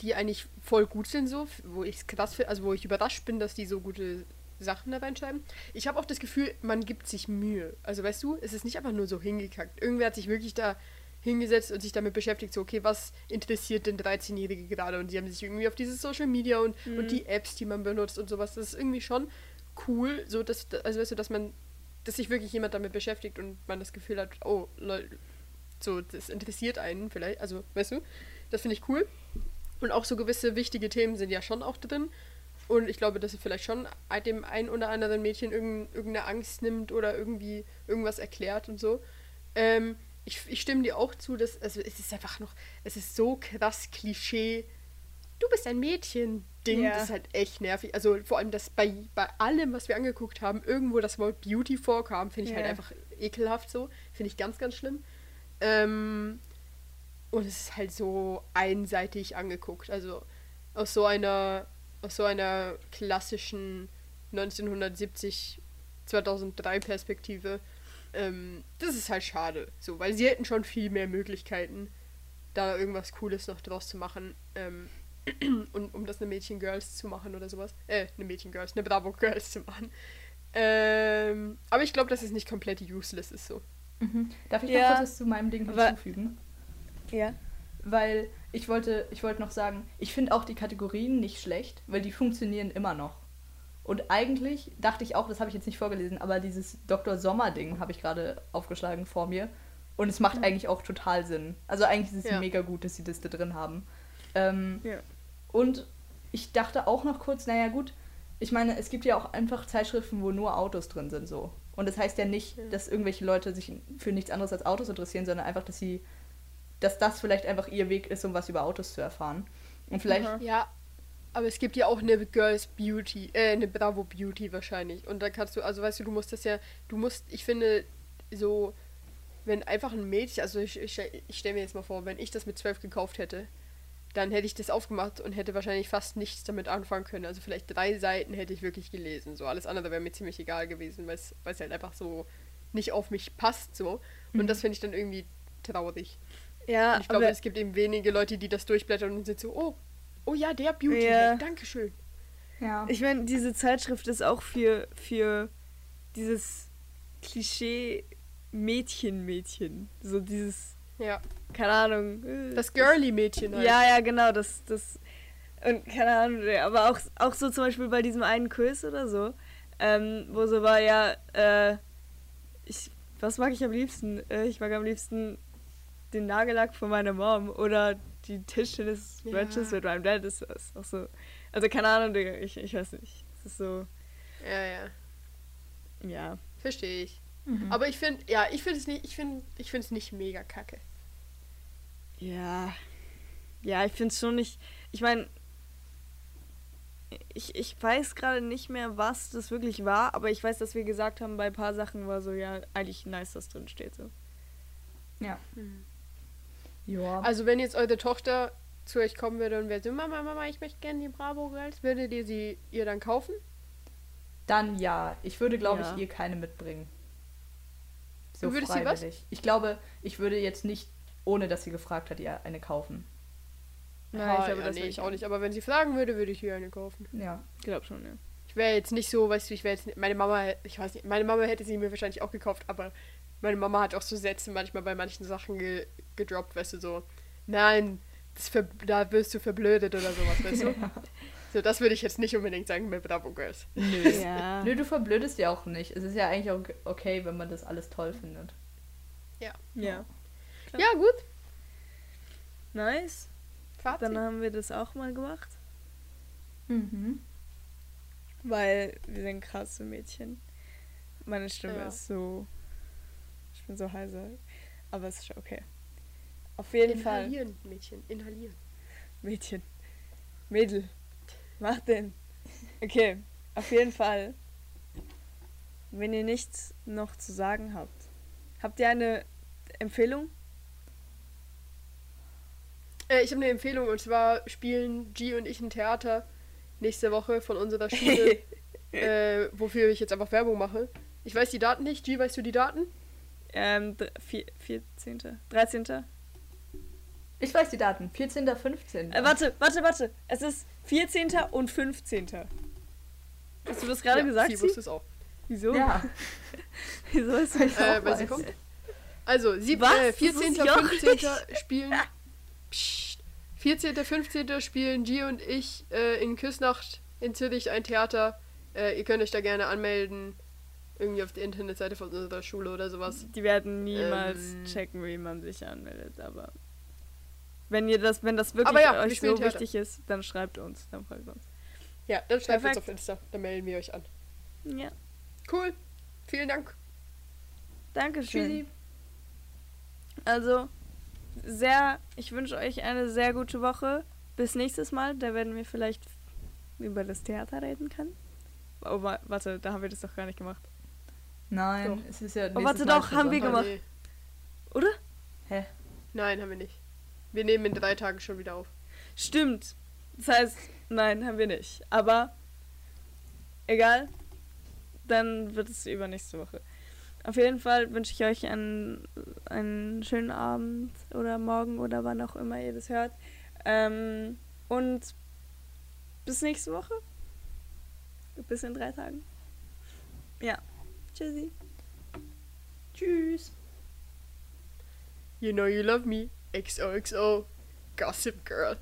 die eigentlich voll gut sind, so, wo ich es krass finde, also wo ich überrascht bin, dass die so gute Sachen da reinschreiben. Ich habe auch das Gefühl, man gibt sich Mühe. Also weißt du, es ist nicht einfach nur so hingekackt. Irgendwer hat sich wirklich da hingesetzt und sich damit beschäftigt, so, okay, was interessiert denn 13-Jährige gerade? Und die haben sich irgendwie auf dieses Social Media und, und die Apps, die man benutzt und sowas, das ist irgendwie schon cool, so dass, also weißt du, dass man, dass sich wirklich jemand damit beschäftigt und man das Gefühl hat, oh, Leute, so, das interessiert einen vielleicht, also, weißt du, das finde ich cool. Und auch so gewisse wichtige Themen sind ja schon auch drin. Und ich glaube, dass es vielleicht schon dem ein oder anderen Mädchen irgend, irgendeine Angst nimmt oder irgendwie irgendwas erklärt und so. Ähm, ich, ich stimme dir auch zu, dass also es ist einfach noch, es ist so krass Klischee. Du bist ein Mädchen. Ding, Ja. das ist halt echt nervig. Also vor allem, dass bei, bei allem, was wir angeguckt haben, irgendwo das Wort Beauty vorkam, finde ich halt Ja. einfach ekelhaft so. Finde ich ganz, ganz schlimm. Ähm, und es ist halt so einseitig angeguckt. Also aus so einer, aus so einer klassischen 1970, 2003 Perspektive. Ähm, das ist halt schade. So, weil sie hätten schon viel mehr Möglichkeiten, da irgendwas Cooles noch draus zu machen. Ähm, und um das eine Mädchen Girls zu machen oder sowas. Äh, eine Mädchen Girls, eine Bravo Girls zu machen. Ähm, aber ich glaube, dass es nicht komplett useless ist so. Mhm. Darf ich Ja, noch kurz was zu meinem Ding aber- hinzufügen? Ja. Weil ich wollte, ich wollte noch sagen, ich finde auch die Kategorien nicht schlecht, weil die funktionieren immer noch. Und eigentlich dachte ich auch, das habe ich jetzt nicht vorgelesen, aber dieses Dr. Sommer-Ding habe ich gerade aufgeschlagen vor mir. Und es macht eigentlich auch total Sinn. Also eigentlich ist es Ja. mega gut, dass sie das da drin haben. Ähm, Ja. Und ich dachte auch noch kurz, naja gut, ich meine, es gibt ja auch einfach Zeitschriften, wo nur Autos drin sind so. Und das heißt ja nicht, Ja. dass irgendwelche Leute sich für nichts anderes als Autos interessieren, sondern einfach, dass sie, dass das vielleicht einfach ihr Weg ist, um was über Autos zu erfahren. Und vielleicht, Aha. Ja, aber es gibt ja auch eine Girls Beauty, äh, eine Bravo Beauty wahrscheinlich. Und da kannst du, also weißt du, du musst das ja, du musst, ich finde, so, wenn einfach ein Mädchen, also ich, ich, ich stelle mir jetzt mal vor, wenn ich das mit zwölf gekauft hätte, dann hätte ich das aufgemacht und hätte wahrscheinlich fast nichts damit anfangen können. Also vielleicht drei Seiten hätte ich wirklich gelesen. So alles andere wäre mir ziemlich egal gewesen, weil es weil es halt einfach so nicht auf mich passt so. Und Mhm. das finde ich dann irgendwie traurig. Ja, Und ich glaube, es gibt eben wenige Leute, die das durchblättern und sind so, oh, oh ja, der Beauty, Ja. Dankeschön. ja. ich meine, diese Zeitschrift ist auch für, für dieses Klischee Mädchen-Mädchen. So dieses, Ja, keine Ahnung. das Girly-Mädchen halt. Ja, ja, genau, das, das. Und keine Ahnung, aber auch, auch so zum Beispiel bei diesem einen Quiz oder so, ähm, wo so war, ja, äh, ich, was mag ich am liebsten? Äh, ich mag am liebsten den Nagellack von meiner Mom oder die Tischtennis-Matches Ja. mit meinem Dad. Das ist auch so. Also keine Ahnung, Digga, ich, ich weiß nicht. Das ist so, Ja, ja, ja. verstehe ich. Mhm. Aber ich finde, ja, ich finde es nicht, ich finde, ich finde es nicht mega kacke. Ja. Ja, ich finde es schon nicht. Ich meine, ich, ich weiß gerade nicht mehr, was das wirklich war, aber ich weiß, dass wir gesagt haben, bei ein paar Sachen war so, ja, eigentlich nice, dass drin steht so. ja. Ja. Also wenn jetzt eure Tochter zu euch kommen würde und wäre so, Mama, Mama, ich möchte gerne die Bravo Girls, würdet ihr sie ihr dann kaufen? Dann ja. Ich würde, glaube Ja. ich, ihr keine mitbringen. So Du würdest sie was? freiwillig. Ich glaube, ich würde jetzt nicht, ohne dass sie gefragt hat, ihr eine kaufen. Nein, Ja, ich glaube, ja, das nee, ich auch nicht. Aber wenn sie fragen würde, würde ich hier eine kaufen. Ja. Ich glaube schon, ja. Ich wäre jetzt nicht so, weißt du, ich wäre jetzt. Meine Mama, ich weiß nicht, meine Mama hätte sie mir wahrscheinlich auch gekauft, aber meine Mama hat auch so Sätze manchmal bei manchen Sachen ge gedroppt, weißt du, so. Nein, das ver da wirst du verblödet oder sowas, weißt du? [laughs] So, das würde ich jetzt nicht unbedingt sagen bei Bravo Girls. Nö. Ja. [laughs] Nö, du verblödest ja auch nicht. Es ist ja eigentlich auch okay, wenn man das alles toll findet. Ja. Ja, gut. Nice. Fazit. Dann haben wir das auch mal gemacht. Mhm. Weil wir sind krasse Mädchen. Meine Stimme Ja. ist so. Ich bin so heiser. Aber es ist schon okay. Auf jeden Fall. Inhalieren, Mädchen, inhalieren. Mädchen. Mädel. Mach den. Okay. Auf jeden Fall. Wenn ihr nichts noch zu sagen habt, habt ihr eine Empfehlung? Äh, ich habe eine Empfehlung und zwar spielen G und ich ein Theater nächste Woche von unserer Schule, [laughs] äh, wofür ich jetzt einfach Werbung mache. Ich weiß die Daten nicht. G, weißt du die Daten? ähm, dr- vier, 14. 13. Ich weiß die Daten. 14. 15. Äh, warte, warte, warte. Es ist 14. und 15. Hast du das gerade ja, gesagt? Sie wusste es auch. Wieso? Ja. [laughs] Wieso ist das? Äh, weil sie kommt. Also, sieb, Was? äh, Das 14. wusste ich auch 15. spielen. Psst. 14. 15. spielen G und ich äh, in Küsnacht in Zürich ein Theater. Äh, ihr könnt euch da gerne anmelden. Irgendwie auf der Internetseite von unserer Schule oder sowas. Die werden niemals Ähm. checken, wie man sich anmeldet, aber wenn ihr das, wenn das wirklich ja, wir euch spielen so Theater. wichtig ist, dann schreibt uns, dann fragt uns. Ja, dann schreibt uns Perfekt. auf Insta. Dann melden wir euch an. Ja, Cool. Vielen Dank. Dankeschön. Tschüssi. Also sehr, ich wünsche euch eine sehr gute Woche. Bis nächstes Mal, da werden wir vielleicht über das Theater reden können. Oh, wa- warte, da haben wir das doch gar nicht gemacht. Nein, Doch. es ist ja. Oh, nächstes warte Mal doch, haben wir gemacht. nee. Oder? Hä? Nein, haben wir nicht. Wir nehmen in drei Tagen schon wieder auf. Stimmt. Das heißt, nein, haben wir nicht. Aber egal. Dann wird es übernächste Woche. Auf jeden Fall wünsche ich euch einen, einen schönen Abend oder Morgen oder wann auch immer ihr das hört. Ähm, und bis nächste Woche. Bis in drei Tagen. Ja. Tschüssi. Tschüss. You know you love me. XOXO. Gossip Girl.